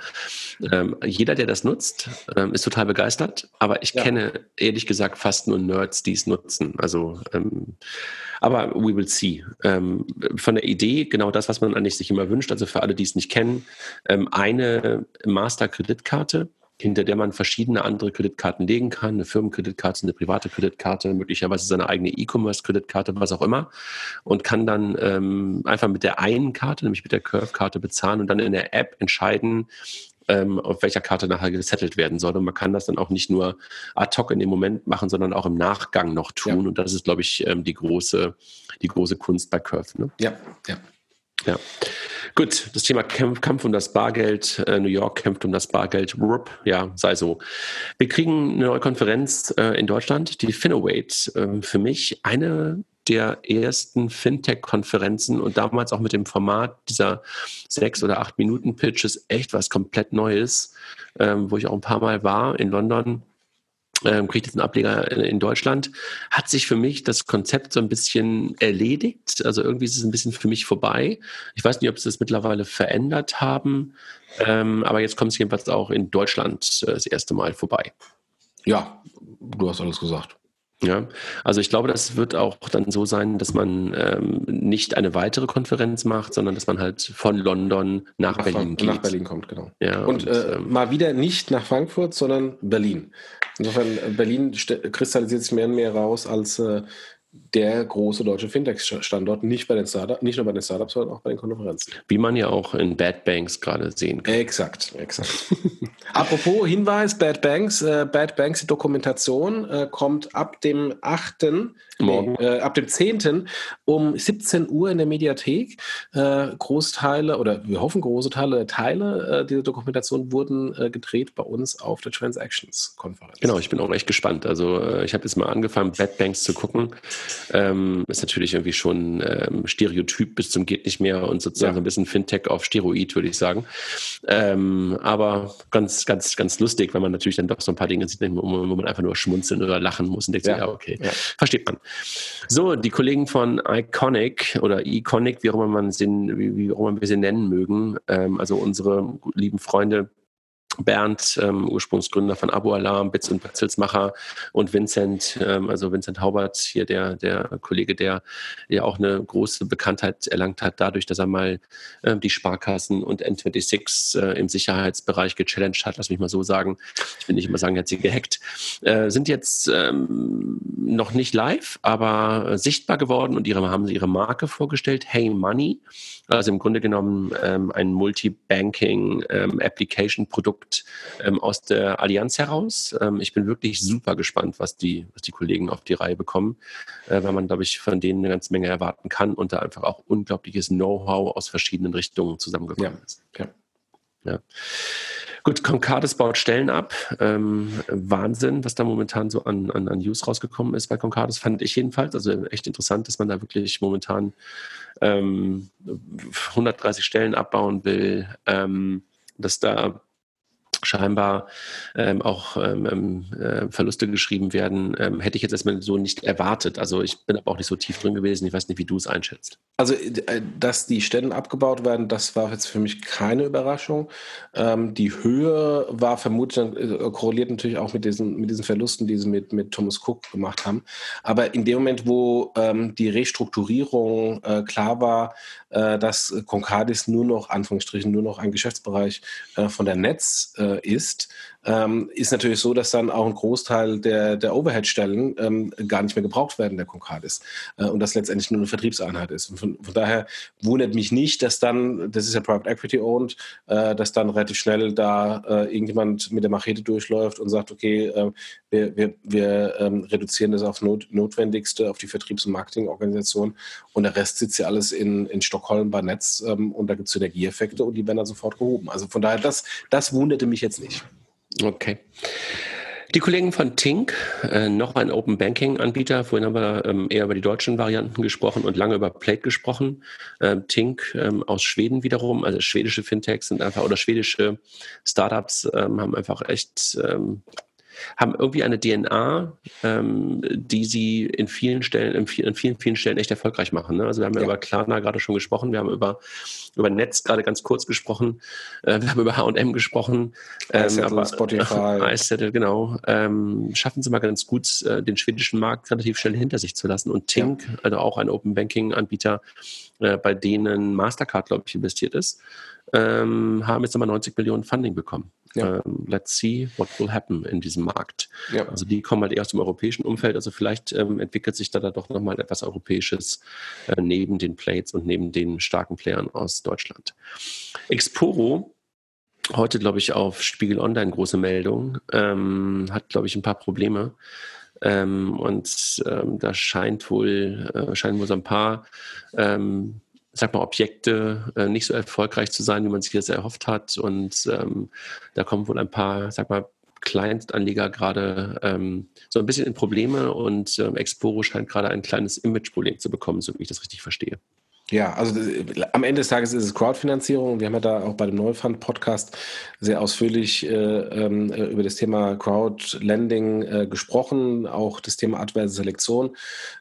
Ähm, ähm, jeder, der das nutzt, ähm, ist total begeistert, aber ich ja. kenne ehrlich gesagt fast nur Nerds, die es nutzen. Also, ähm, aber we will see. Ähm, von der Idee, genau das, was man eigentlich sich immer wünscht, also für alle, die es nicht kennen, eine Master-Kreditkarte, hinter der man verschiedene andere Kreditkarten legen kann, eine Firmenkreditkarte, eine private Kreditkarte, möglicherweise seine eigene E-Commerce-Kreditkarte, was auch immer, und kann dann ähm, einfach mit der einen Karte, nämlich mit der Curve-Karte bezahlen und dann in der App entscheiden, ähm, auf welcher Karte nachher gesettelt werden soll. Und man kann das dann auch nicht nur ad hoc in dem Moment machen, sondern auch im Nachgang noch tun. Ja. Und das ist, glaube ich, ähm, die große, die große Kunst bei Curve. Ne? Ja, ja. Ja. Gut, das Thema Kampf um das Bargeld. Äh, New York kämpft um das Bargeld. Rup, ja, sei so. Wir kriegen eine neue Konferenz äh, in Deutschland, die Finovate. Äh, für mich eine der ersten Fintech-Konferenzen und damals auch mit dem Format dieser sechs oder acht Minuten Pitches echt was komplett Neues, ähm, wo ich auch ein paar Mal war in London ähm, kriegt jetzt einen Ableger in Deutschland, hat sich für mich das Konzept so ein bisschen erledigt. Also irgendwie ist es ein bisschen für mich vorbei. Ich weiß nicht, ob sie es mittlerweile verändert haben, ähm, aber jetzt kommt es jedenfalls auch in Deutschland äh, das erste Mal vorbei. Ja, du hast alles gesagt. Ja, also ich glaube, das wird auch dann so sein, dass man ähm, nicht eine weitere Konferenz macht, sondern dass man halt von London nach, nach Berlin geht. Nach Berlin kommt, genau. Ja, und, und äh, ähm, mal wieder nicht nach Frankfurt, sondern Berlin. Insofern, äh, Berlin kristallisiert sich mehr und mehr raus als äh, der große deutsche Fintech-Standort, nicht, bei den Startup, nicht nur bei den Startups, sondern auch bei den Konferenzen. Wie man ja auch in Bad Banks gerade sehen kann. Exakt, exakt. Apropos Hinweis, Bad Banks, äh, Bad Banks, die Dokumentation äh, kommt ab dem 8. Morgen. Äh, ab dem 10. um 17 Uhr in der Mediathek. Äh, Großteile oder wir hoffen große Teile, Teile äh, dieser Dokumentation wurden äh, gedreht bei uns auf der Transactions-Konferenz. Genau, ich bin auch echt gespannt. Also ich habe jetzt mal angefangen, Bad Banks zu gucken. Ähm, ist natürlich irgendwie schon ähm, Stereotyp bis zum geht nicht mehr und sozusagen ja. so ein bisschen Fintech auf Steroid, würde ich sagen. Ähm, aber ganz, ganz, ganz lustig, weil man natürlich dann doch so ein paar Dinge sieht, wo man einfach nur schmunzeln oder lachen muss und denkt, ja, ja okay, ja. versteht man. So, die Kollegen von Iconic oder Iconic, wie auch immer man sie, wie, wie auch immer wir sie nennen mögen, ähm, also unsere lieben Freunde Bernd, ähm, Ursprungsgründer von Abo Alarm, Bits und Petzelsmacher und Vincent, ähm, also Vincent Haubert, hier der, der Kollege, der ja auch eine große Bekanntheit erlangt hat, dadurch, dass er mal ähm, die Sparkassen und N26 äh, im Sicherheitsbereich gechallenged hat, lass mich mal so sagen. Ich will nicht immer sagen, er hat sie gehackt. Äh, sind jetzt ähm, noch nicht live, aber sichtbar geworden und ihre, haben sie ihre Marke vorgestellt, Hey Money. Also im Grunde genommen ähm, ein Multi-Banking-Application-Produkt ähm, ähm, aus der Allianz heraus. Ähm, ich bin wirklich super gespannt, was die, was die Kollegen auf die Reihe bekommen, äh, weil man, glaube ich, von denen eine ganze Menge erwarten kann und da einfach auch unglaubliches Know-how aus verschiedenen Richtungen zusammengekommen ja. ist. Ja. ja. Gut, Concardis baut Stellen ab. Ähm, Wahnsinn, was da momentan so an, an, an News rausgekommen ist bei Concardis, fand ich jedenfalls. Also echt interessant, dass man da wirklich momentan ähm, 130 Stellen abbauen will, ähm, dass da scheinbar ähm, auch ähm, ähm, äh, Verluste geschrieben werden, ähm, hätte ich jetzt erstmal so nicht erwartet. Also ich bin aber auch nicht so tief drin gewesen. Ich weiß nicht, wie du es einschätzt. Also, äh, dass die Stellen abgebaut werden, das war jetzt für mich keine Überraschung. Ähm, die Höhe war vermutlich äh, korreliert natürlich auch mit diesen, mit diesen Verlusten, die sie mit, mit Thomas Cook gemacht haben. Aber in dem Moment, wo ähm, die Restrukturierung äh, klar war, äh, dass Concardis nur noch, Anführungsstrichen, nur noch ein Geschäftsbereich äh, von der Netz äh, ist, ähm, ist natürlich so, dass dann auch ein Großteil der, der Overhead-Stellen ähm, gar nicht mehr gebraucht werden, der Concardis. Äh, und das letztendlich nur eine Vertriebseinheit ist. Und von, von, daher wundert mich nicht, dass dann, das ist ja Private Equity owned, äh, dass dann relativ schnell da äh, irgendjemand mit der Machete durchläuft und sagt, okay, äh, wir, wir, wir ähm, reduzieren das auf Not, Notwendigste, auf die Vertriebs- und Marketingorganisation und der Rest sitzt ja alles in, in Stockholm bei Netz ähm, und da gibt es Synergieeffekte und die werden dann sofort gehoben. Also von daher, das, das wunderte mich jetzt nicht. Okay. Die Kollegen von Tink, äh, noch ein Open Banking Anbieter, vorhin haben wir ähm, eher über die deutschen Varianten gesprochen und lange über Plate gesprochen. Ähm, Tink ähm, aus Schweden wiederum, also schwedische Fintechs sind einfach oder schwedische Startups ähm, haben einfach echt ähm, haben irgendwie eine DNA, ähm, die sie in vielen Stellen, in vielen, vielen, Stellen echt erfolgreich machen. Ne? Also wir haben ja, ja über Klarna gerade schon gesprochen, wir haben über, über Netz gerade ganz kurz gesprochen, äh, wir haben über H&M gesprochen. Ähm, aber, Spotify. iSettle, genau. Ähm, schaffen sie mal ganz gut, äh, den schwedischen Markt relativ schnell hinter sich zu lassen. Und Tink, ja. also auch ein Open Banking Anbieter, äh, bei denen Mastercard, glaube ich, investiert ist, ähm, haben jetzt nochmal 90 Millionen Funding bekommen. Ja. Ähm, let's see what will happen in diesem Markt. Ja. Also die kommen halt eher aus dem europäischen Umfeld. Also vielleicht ähm, entwickelt sich da, da doch nochmal etwas Europäisches äh, neben den Plates und neben den starken Playern aus Deutschland. Exporo heute, glaube ich, auf Spiegel Online große Meldung, ähm, hat, glaube ich, ein paar Probleme. Ähm, und ähm, da scheint wohl, äh, scheinen wohl so ein paar ähm, sag mal, Objekte äh, nicht so erfolgreich zu sein, wie man sich das erhofft hat. Und ähm, da kommen wohl ein paar, sag mal, Client-Anleger gerade ähm, so ein bisschen in Probleme und ähm, Exporo scheint gerade ein kleines Image-Problem zu bekommen, so wie ich das richtig verstehe. Ja, also äh, am Ende des Tages ist es Crowdfinanzierung. Wir haben ja da auch bei dem Neufund-Podcast sehr ausführlich äh, ähm, äh, über das Thema Crowdlending äh, gesprochen, auch das Thema adverse Selektion.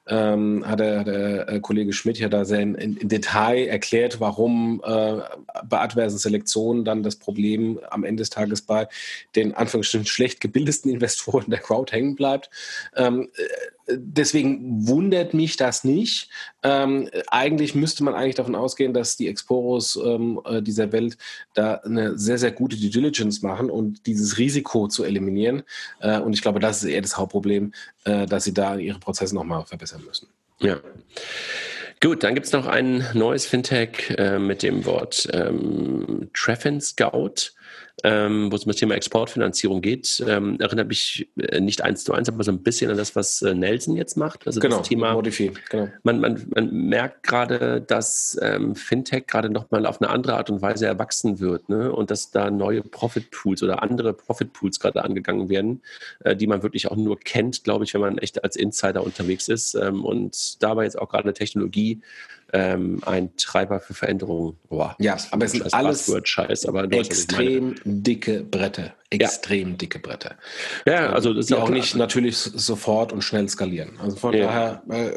Ähm, hat, der, der äh, Kollege Schmidt ja da sehr in, in Detail erklärt, warum äh, bei adversen Selektionen dann das Problem am Ende des Tages bei den Anführungsstrichen schlecht gebildeten Investoren der Crowd hängen bleibt. Ähm, deswegen wundert mich das nicht. Ähm, eigentlich müsste man eigentlich davon ausgehen, dass die Exporos ähm, äh, dieser Welt da eine sehr, sehr gute Due Diligence machen und dieses Risiko zu eliminieren. Äh, und ich glaube, das ist eher das Hauptproblem, äh, dass sie da ihre Prozesse nochmal verbessern müssen. Ja. Gut, dann gibt es noch ein neues Fintech äh, mit dem Wort ähm, Treffin Scout ähm, wo es um das Thema Exportfinanzierung geht, ähm, erinnert mich äh, nicht eins zu eins, aber so ein bisschen an das, was äh, Nelson jetzt macht. Also genau, das Thema, Modify, genau. Man, man, man merkt gerade, dass ähm, Fintech gerade nochmal auf eine andere Art und Weise erwachsen wird ne? und dass da neue Profit Pools oder andere Profit Pools gerade angegangen werden, äh, die man wirklich auch nur kennt, glaube ich, wenn man echt als Insider unterwegs ist ähm, und dabei jetzt auch gerade Technologie ähm, ein Treiber für Veränderungen. Boah, ja, aber es sind alles Scheiß, aber extrem dicke Bretter. Extrem ja. dicke Bretter. Ja, also das die auch nicht natürlich sofort und schnell skalieren. Also von ja. daher, äh,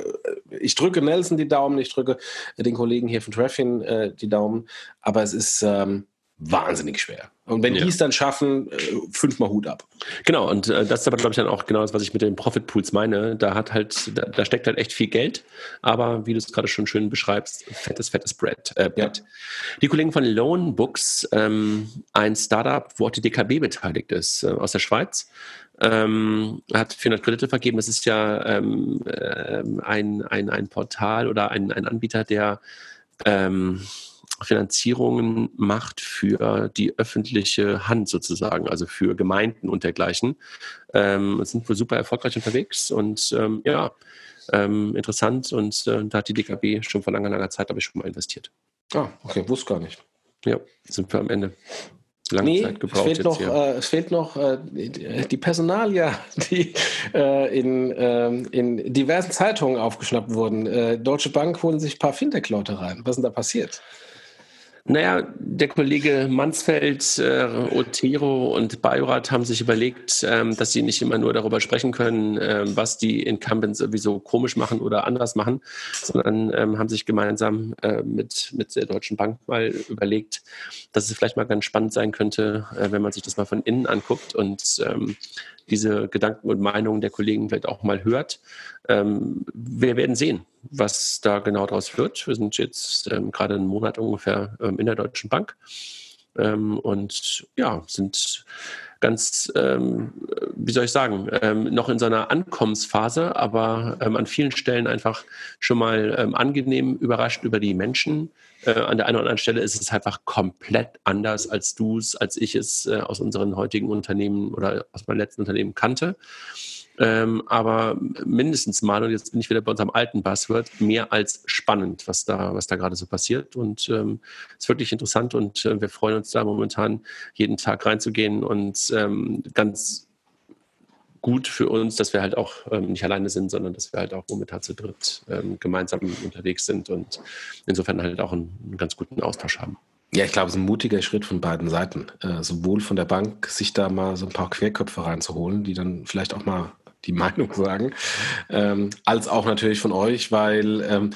ich drücke Nelson die Daumen, ich drücke den Kollegen hier von Treffin äh, die Daumen, aber es ist ähm, wahnsinnig schwer. Und wenn ja. die es dann schaffen, äh, fünfmal Hut ab. Genau, und äh, das ist aber, glaube ich, dann auch genau das, was ich mit den Profit Pools meine. Da hat halt, da, da steckt halt echt viel Geld, aber wie du es gerade schon schön beschreibst, fettes, fettes Brett. Äh, Ja. Die Kollegen von Loan Books, ähm, ein Startup, wo auch die DKB beteiligt ist, äh, aus der Schweiz, ähm, hat 400 Kredite vergeben. Das ist ja ähm, äh, ein, ein, ein Portal oder ein, ein Anbieter, der ähm, Finanzierungen macht für die öffentliche Hand sozusagen, also für Gemeinden und dergleichen. Ähm, sind wohl super erfolgreich unterwegs und ähm, ja, ähm, interessant und äh, da hat die DKB schon vor langer, langer Zeit, glaube ich, schon mal investiert. Ah, okay, wusste gar nicht. Ja, sind wir am Ende. Lange nee, Zeit gebraucht. Es fehlt noch, äh, es fehlt noch äh, die Personalia, die äh, in, ähm, in diversen Zeitungen aufgeschnappt wurden. Äh, Deutsche Bank holen sich ein paar Fintech-Leute rein. Was ist denn da passiert? Naja, der Kollege Mansfeld, äh, Otero und Bayorat haben sich überlegt, ähm, dass sie nicht immer nur darüber sprechen können, äh, was die Incumbents sowieso komisch machen oder anders machen, sondern ähm, haben sich gemeinsam äh, mit, mit der Deutschen Bank mal überlegt, dass es vielleicht mal ganz spannend sein könnte, äh, wenn man sich das mal von innen anguckt und ähm, diese Gedanken und Meinungen der Kollegen vielleicht auch mal hört. Ähm, wir werden sehen, was da genau daraus wird. Wir sind jetzt ähm, gerade einen Monat ungefähr ähm, in der Deutschen Bank ähm, und ja, sind ganz, ähm, wie soll ich sagen, ähm, noch in seiner Ankommensphase, aber an vielen Stellen einfach schon mal angenehm überrascht über die Menschen. Äh, an der einen oder anderen Stelle ist es einfach komplett anders, als du es, als ich es äh, aus unseren heutigen Unternehmen oder aus meinem letzten Unternehmen kannte. Ähm, aber mindestens mal, und jetzt bin ich wieder bei unserem alten Buzzword, mehr als spannend, was da, was da gerade so passiert. Und ähm, ist wirklich interessant und äh, wir freuen uns da momentan jeden Tag reinzugehen und ähm, ganz gut für uns, dass wir halt auch ähm, nicht alleine sind, sondern dass wir halt auch momentan zu dritt ähm, gemeinsam unterwegs sind und insofern halt auch einen, einen, ganz guten Austausch haben. Ja, ich glaube, es ist ein mutiger Schritt von beiden Seiten. Äh, sowohl von der Bank, sich da mal so ein paar Querköpfe reinzuholen, die dann vielleicht auch mal die Meinung sagen, ähm, als auch natürlich von euch, weil ähm,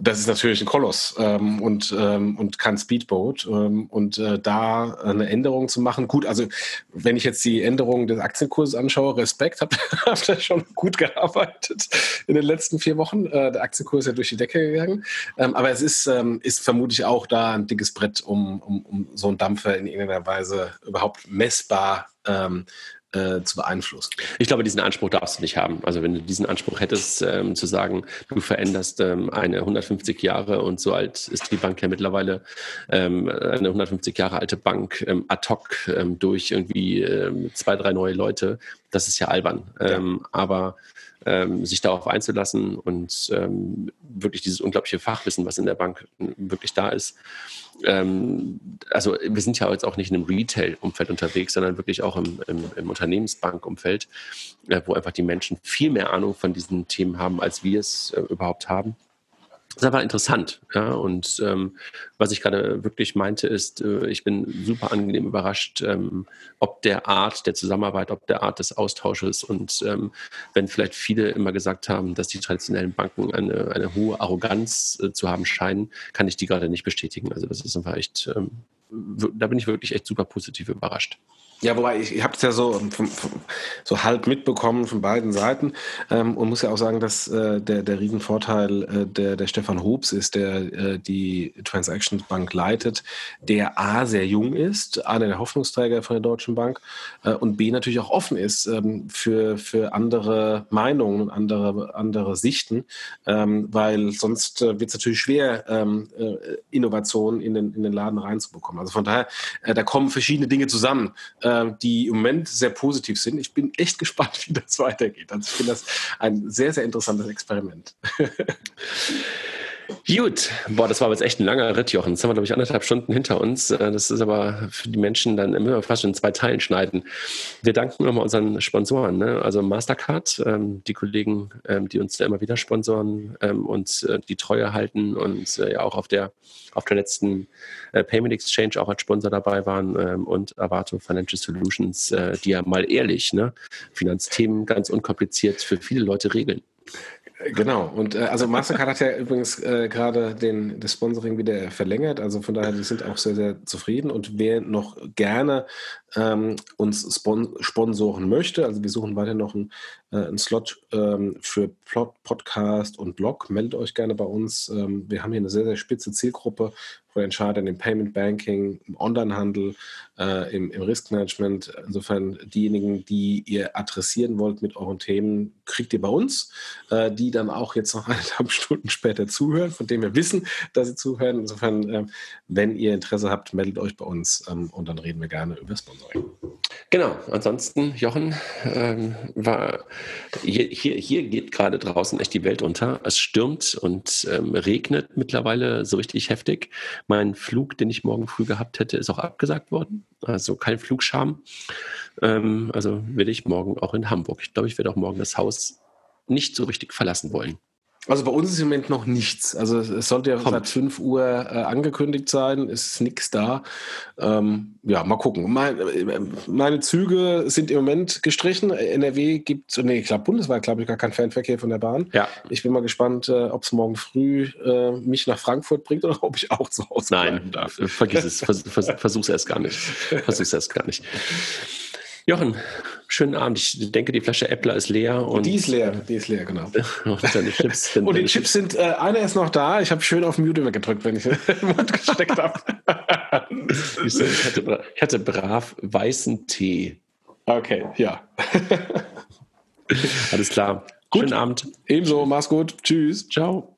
das ist natürlich ein Koloss ähm, und, ähm, und kein Speedboat. Ähm, und äh, da eine Änderung zu machen, gut, also wenn ich jetzt die Änderung des Aktienkurses anschaue, Respekt, habt hab ihr schon gut gearbeitet in den letzten vier Wochen. Äh, der Aktienkurs ist ja durch die Decke gegangen. Ähm, aber es ist, ist vermutlich auch da ein dickes Brett, um, um, um so einen Dampfer in irgendeiner Weise überhaupt messbar ähm, äh, zu beeinflussen. Ich glaube, diesen Anspruch darfst du nicht haben. Also wenn du diesen Anspruch hättest, ähm, zu sagen, du veränderst ähm, eine 150 Jahre und so alt ist die Bank ja mittlerweile, ähm, eine 150 Jahre alte Bank ähm, ad hoc ähm, durch irgendwie ähm, zwei, drei neue Leute, das ist ja albern. Ja. aber sich darauf einzulassen und wirklich dieses unglaubliche Fachwissen, was in der Bank wirklich da ist, ähm, also wir sind ja jetzt auch nicht in einem Retail-Umfeld unterwegs, sondern wirklich auch im, im, im Unternehmensbank-Umfeld, äh, wo einfach die Menschen viel mehr Ahnung von diesen Themen haben, als wir es äh, überhaupt haben. Das ist einfach interessant. Ja? Und ähm, was ich gerade wirklich meinte, ist, äh, ich bin super angenehm überrascht, ähm, ob der Art der Zusammenarbeit, ob der Art des Austausches und ähm, wenn vielleicht viele immer gesagt haben, dass die traditionellen Banken eine, eine hohe Arroganz äh, zu haben scheinen, kann ich die gerade nicht bestätigen. Also das ist einfach echt, ähm, da bin ich wirklich echt super positiv überrascht. Ja, wobei ich, ich habe es ja so, so halb mitbekommen von beiden Seiten ähm, und muss ja auch sagen, dass äh, der, der Riesenvorteil äh, der, der Stefan Hobbs ist, der äh, die Transactions Bank leitet, der A sehr jung ist, einer der Hoffnungsträger von der Deutschen Bank äh, und B natürlich auch offen ist ähm, für, für andere Meinungen und andere, andere Sichten, ähm, weil sonst äh, wird es natürlich schwer, ähm, äh, Innovationen in den, in den Laden reinzubekommen. Also von daher, da kommen verschiedene Dinge zusammen äh, die im Moment sehr positiv sind. Ich bin echt gespannt, wie das weitergeht. Also ich finde das ein sehr, sehr interessantes Experiment. Gut, boah, das war jetzt echt ein langer Ritt, Jochen. Jetzt haben wir, glaube ich, anderthalb Stunden hinter uns. Äh, das ist aber für die Menschen dann immer fast in zwei Teilen schneiden. Wir danken nochmal unseren Sponsoren, ne? also Mastercard, ähm, die Kollegen, ähm, die uns da immer wieder sponsoren ähm, und äh, die Treue halten und äh, ja auch auf der, auf der letzten äh, Payment Exchange auch als Sponsor dabei waren ähm, und Avato Financial Solutions, äh, die ja mal ehrlich, ne? Finanzthemen ganz unkompliziert für viele Leute regeln. Genau, und äh, also Mastercard hat ja übrigens äh, gerade den, das Sponsoring wieder verlängert, also von daher, die sind auch sehr, sehr zufrieden. Und wer noch gerne ähm, uns spon sponsoren möchte, also wir suchen weiter noch einen, äh, einen Slot ähm, für Plot, Podcast und Blog, meldet euch gerne bei uns. Ähm, wir haben hier eine sehr, sehr spitze Zielgruppe von Entscheidern im Payment Banking, im Onlinehandel, äh, im, im Risk Management. Insofern diejenigen, die ihr adressieren wollt mit euren Themen, kriegt ihr bei uns, äh, die dann auch jetzt noch eineinhalb Stunden später zuhören, von dem wir wissen, dass sie zuhören. Insofern, äh, wenn ihr Interesse habt, meldet euch bei uns ähm, und dann reden wir gerne über Sponsoring. Genau, ansonsten, Jochen, ähm, war, hier, hier, hier geht gerade draußen echt die Welt unter. Es stürmt und ähm, regnet mittlerweile so richtig heftig. Mein Flug, den ich morgen früh gehabt hätte, ist auch abgesagt worden. Also kein Flugscham. Ähm, also will ich morgen auch in Hamburg. Ich glaube, ich werde auch morgen das Haus nicht so richtig verlassen wollen. Also bei uns ist im Moment noch nichts. Also es sollte ja Kommt. seit 5 Uhr äh, angekündigt sein, es ist nichts da. Ähm, ja, mal gucken. Mein, äh, meine Züge sind im Moment gestrichen. NRW gibt, nee, ich glaube bundesweit, glaube ich, gar keinen Fernverkehr von der Bahn. Ja. Ich bin mal gespannt, äh, ob es morgen früh äh, mich nach Frankfurt bringt oder ob ich auch zu Hause Nein, darf. vergiss es. Vers, vers, versuch's erst gar nicht. Versuch's erst gar nicht. Jochen, schönen Abend. Ich denke, die Flasche Äppler ist leer. Und die ist leer, die ist leer, genau. und deine Chips sind. Und die Chips sind, äh, einer ist noch da. Ich habe schön auf Mute weggedrückt, wenn ich den Mund gesteckt habe. ich, hatte, ich hatte brav weißen Tee. Okay, ja. Alles klar. Gut. Schönen Abend. Ebenso, mach's gut. Tschüss. Ciao.